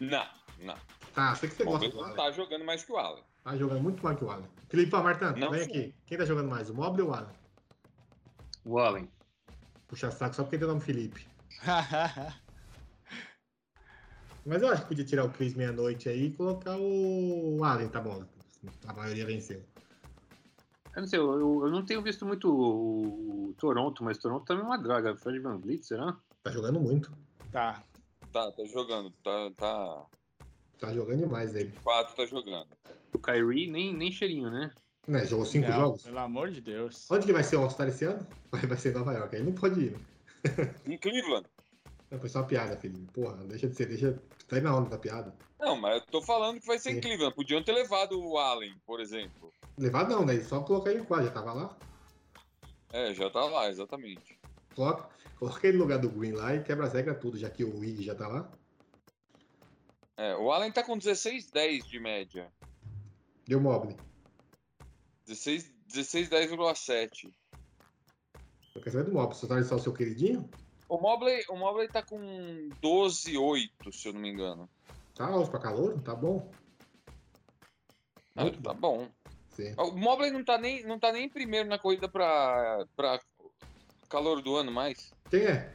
Não, não. Tá, sei que você O gosta do não Allen. tá jogando mais que o Allen. Tá jogando muito mais que o Allen. Felipe Martã, vem sim. aqui. Quem tá jogando mais, o Mobley ou o Allen? O Allen. Puxa saco só porque tem o nome Felipe. Mas eu acho que podia tirar o Chris meia-noite aí e colocar o Allen, tá bom. A maioria venceu. Eu não sei, eu, eu- não tenho visto muito o, o Toronto, mas Toronto também é uma draga. Fred Van Vliet, será? Tá jogando muito. tá. Tá, tá jogando. Tá, tá. Tá jogando demais ele. Quatro tá jogando. O Kyrie, nem, nem cheirinho, né? Né, jogou cinco Não, jogos. Pelo amor de Deus. Onde que vai ser o All-Star esse ano? Vai, vai ser em Nova York. Aí não pode ir, né? Em Cleveland. Não, foi só uma piada, Felipe. Porra, deixa de ser, deixa. Tá aí na onda da piada. Não, mas eu tô falando que vai ser Sim. em Cleveland. Podiam ter levado o Allen, por exemplo. Levar não, né? Só colocar ele em quadro, já tava lá. É, já tá lá, exatamente. Coloca, coloca ele no lugar do Green lá e quebra as regras tudo, já que o Wig já tá lá. É, o Allen tá com 16,10 de média. Deu Mobley. 16 16,10,7. Eu quero saber do Mobley. Você tá só o seu queridinho? O Mobley, o Mobley tá com 12,8, se eu não me engano. Tá alto pra calor? Tá bom. Ah, tá bom. Sim. O Mobley não tá nem, não tá nem em primeiro na corrida pra, pra calor do ano mais. Quem é?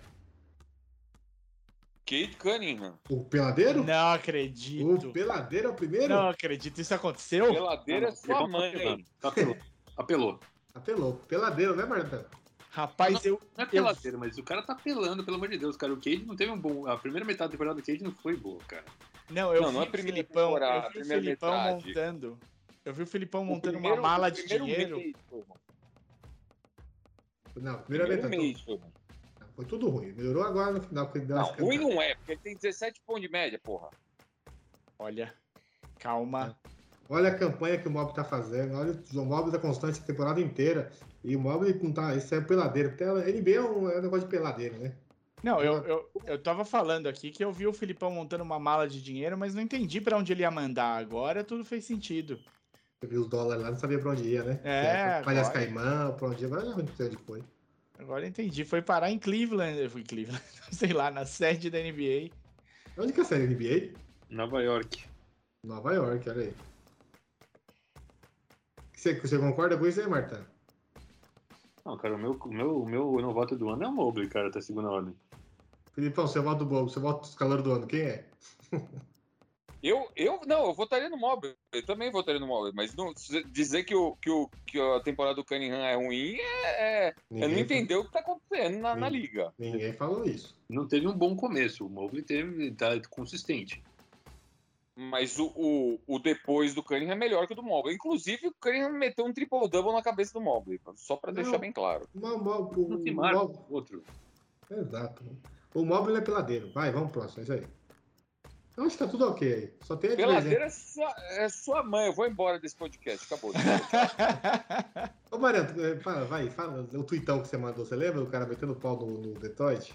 Kate Cunningham. O Peladeiro? Não acredito. O Peladeiro é o primeiro? Não acredito. Isso aconteceu? Peladeira é sua mãe. apelando. Apelou. Apelou. Apelou. Peladeiro, né, Martão? Rapaz, eu. Não é eu peladeira, mas o cara tá apelando, pelo amor de Deus, cara. O Cade não teve um bom. A primeira metade da temporada do Cade não foi boa, cara. não, eu Não, vi não é o primeira Filipão, temporada, eu vi o primeira Filipão metade. montando. Eu vi o Filipão O montando primeiro- uma mala o de dinheiro. mês, mano. Não, primeira Primeiro vez. mês, mano. Foi tudo ruim. Melhorou agora no final. Não, ruim não é, porque ele tem 17 pontos de média, porra. Olha, calma. Olha a campanha que o Mobley tá fazendo. Olha o Mobley tá constante a temporada inteira. E o Mobley não tá. Isso é peladeiro. Porque a NBA é um, é um negócio de peladeiro, né? Não, eu, eu, eu tava falando aqui que eu vi o Filipão montando uma mala de dinheiro, mas não entendi pra onde ele ia mandar. Agora tudo fez sentido. Você viu os dólares lá, não sabia pra onde ia, né? É, Palhas agora. Caimã, pra onde ia. Agora já não sei onde foi. Agora entendi. Foi parar em Cleveland. Eu fui em Cleveland, sei lá, na sede da NBA. Onde que é a série NBA? Nova York. Nova York, olha aí. Você, você concorda com isso aí, Marta? Não, cara, o meu, o meu, o meu novato do ano é o Mobley, cara, tá segunda ordem. Filipão, você volta do Bobo, você volta dos calores do ano, quem é? Eu, eu, não, eu votaria no Mobley. Eu também votaria no Mobley, mas não, dizer que, o, que, o, que a temporada do Cunningham é ruim é. é eu não entendeu o que tá acontecendo na, na Ninguém. liga. Ninguém falou isso. Não teve um bom começo. O Mobley teve, tá consistente. Mas o, o, o depois do Cunningham é melhor que o do Mobley. Inclusive, o Cunningham meteu um triple-double na cabeça do Mobley, só pra deixar bem claro. Mo- Mo- o, Não se o marca Mo- outro. Exato. O Mobley é peladeiro. Vai, vamos pro próximo, é isso aí. Eu acho que tá tudo ok. Só tem a divergência. Peladeira é sua, é sua mãe. Eu vou embora desse podcast. Acabou. Ô, Mariano, é, fala, vai, fala o tweetão que você mandou. Você lembra? O cara metendo pau no, no Detroit?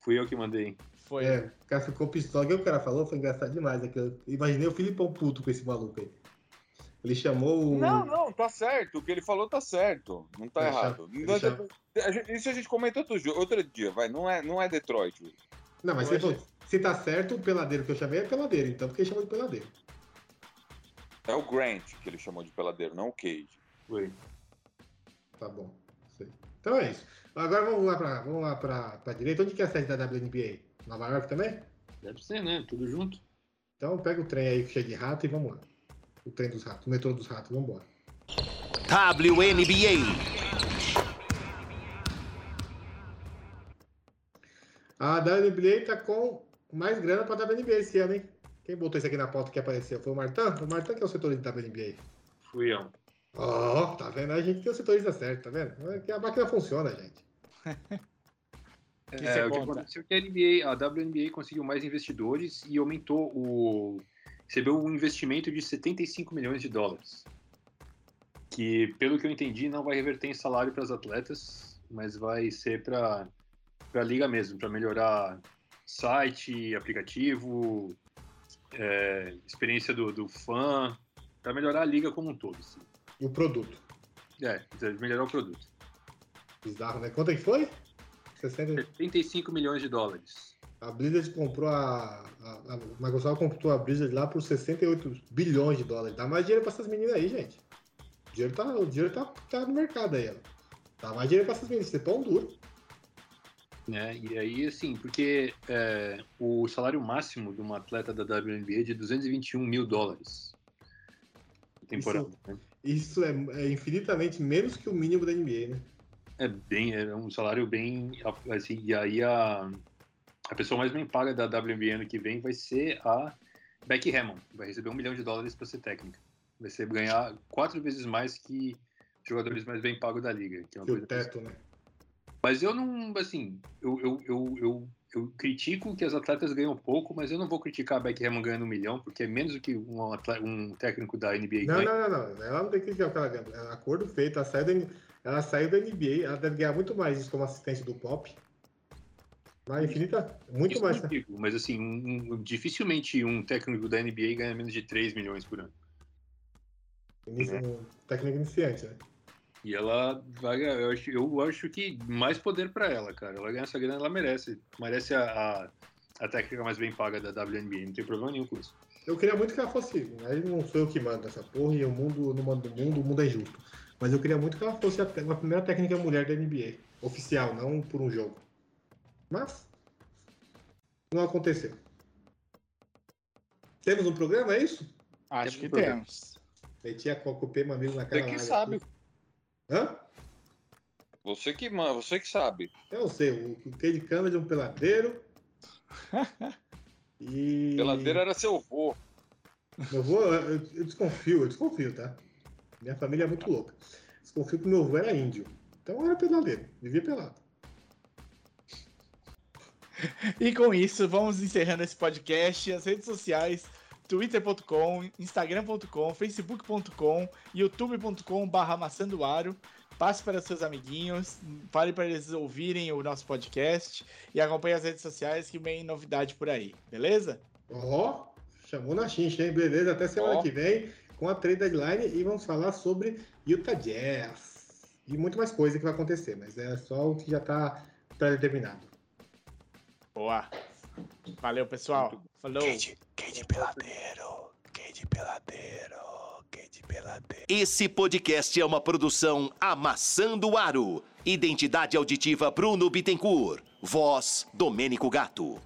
Fui eu que mandei. Foi. É, o cara ficou pistola. O que o cara falou foi engraçado demais. Aqui. Eu imaginei o Filipão puto com esse maluco aí. Ele chamou o. Não, não, tá certo. O que ele falou tá certo. Não tá Ele errado. chama- chama- a gente- Isso a gente comentou outro, dia- outro dia, vai. Não é, não é Detroit. Não, mas Eu se, tá certo, o peladeiro que eu chamei é peladeiro, então porque ele chamou de peladeiro. É o Grant que ele chamou de peladeiro, não o Cage. Foi. Tá bom. Sei. Então é isso. Agora vamos lá pra, vamos lá pra, pra direita. Onde que é a sede da WNBA? Nova York também? Deve ser, né? Tudo junto. Então pega o trem aí cheio de rato e vamos lá. O trem dos ratos, o metrô dos ratos, vamos embora. WNBA. A WNBA tá com mais grana pra WNBA esse ano, hein? Quem botou isso aqui na pauta que apareceu? Foi o Martão? O Martão que é o setorista da WNBA. Fui eu. Ó, tá vendo? A gente tem o setorista certo, tá vendo? É que a máquina funciona, gente. Que É, você o que conta? aconteceu é que a NBA, a WNBA conseguiu mais investidores e aumentou o. recebeu um investimento de 75 milhões de dólares. Que, pelo que eu entendi, não vai reverter em salário para as atletas, mas vai ser para a liga mesmo, para melhorar site, aplicativo, é, experiência do, do fã, para melhorar a liga como um todo. assim. E o produto. É, melhorar o produto. Bizarro, né? Quanto é que foi? 60... 75 milhões de dólares. A Blizzard comprou a, a, a Microsoft comprou a Blizzard lá por 68 bilhões de dólares. Dá mais dinheiro pra essas meninas aí, gente. O dinheiro tá, o dinheiro tá, tá no mercado aí, ó. Dá mais dinheiro pra essas meninas, isso é pão duro. Né? E aí, assim, porque é, o salário máximo de uma atleta da WNBA é de 221 mil dólares por temporada. né? Isso é, é infinitamente menos que o mínimo da NBA, né? É bem, é um salário bem, assim, e aí a, a pessoa mais bem paga da WNBA ano que vem vai ser a Becky Hammond, vai receber um milhão de dólares para ser técnica. Vai ser ganhar quatro vezes mais que jogadores mais bem pagos da liga. Que é o teto, né? Mas eu não, assim, eu, eu, eu, eu, eu critico que as atletas ganham pouco, mas eu não vou criticar a Becky Hammond ganhando um milhão, porque é menos do que um, atle- um técnico da NBA Não, ganha. não, não, não. Ela não tem que criticar o que ela ganha. É acordo feito. Ela saiu, da, ela saiu da NBA. Ela deve ganhar muito mais isso como assistente do Pop. Mas infinita, muito Isso mais. eu não digo, mas assim, um- um- dificilmente um técnico da NBA ganha menos de 3 milhões por ano. Inici- Um técnico iniciante, né? E ela vai ganhar, eu acho, eu acho que mais poder pra ela, cara. Ela ganha essa grana, ela merece. Merece a, a, a técnica mais bem paga da WNBA, não tem problema nenhum com isso. Eu queria muito que ela fosse. Aí não sou eu que mando essa porra e o mundo não manda o mundo, o mundo é justo. Mas eu queria muito que ela fosse a, a primeira técnica mulher da NBA. Oficial, não por um jogo. Mas. Não aconteceu. Temos um programa, é isso? Acho Temos que um temos. Meti a cocupê mamilo na cara. Você que sabe. Hã? Você que, man- você que sabe. Eu sei, o, o Cade Câmara é um peladeiro. e. Peladeiro era seu vô. Meu avô, eu, eu desconfio, eu desconfio, tá? Minha família é muito louca. Desconfio que meu avô era índio. Então era peladeiro, vivia pelado. E com isso, vamos encerrando esse podcast. As redes sociais, twitter.com, instagram.com, facebook.com, youtube.com barra maçandoaro. Passe para seus amiguinhos, fale para eles ouvirem o nosso podcast e acompanhe as redes sociais que vem novidade por aí, beleza? Ó, chamou na chincha, hein? Beleza, até semana Ó. que vem com a trade deadline e vamos falar sobre Utah Jazz. E muito mais coisa que vai acontecer, mas é só o que já tá pré-determinado. Boa. Valeu, pessoal. Falou. Esse podcast é uma produção Amassando o Aro. Identidade auditiva Bruno Bittencourt. Voz Domênico Gato.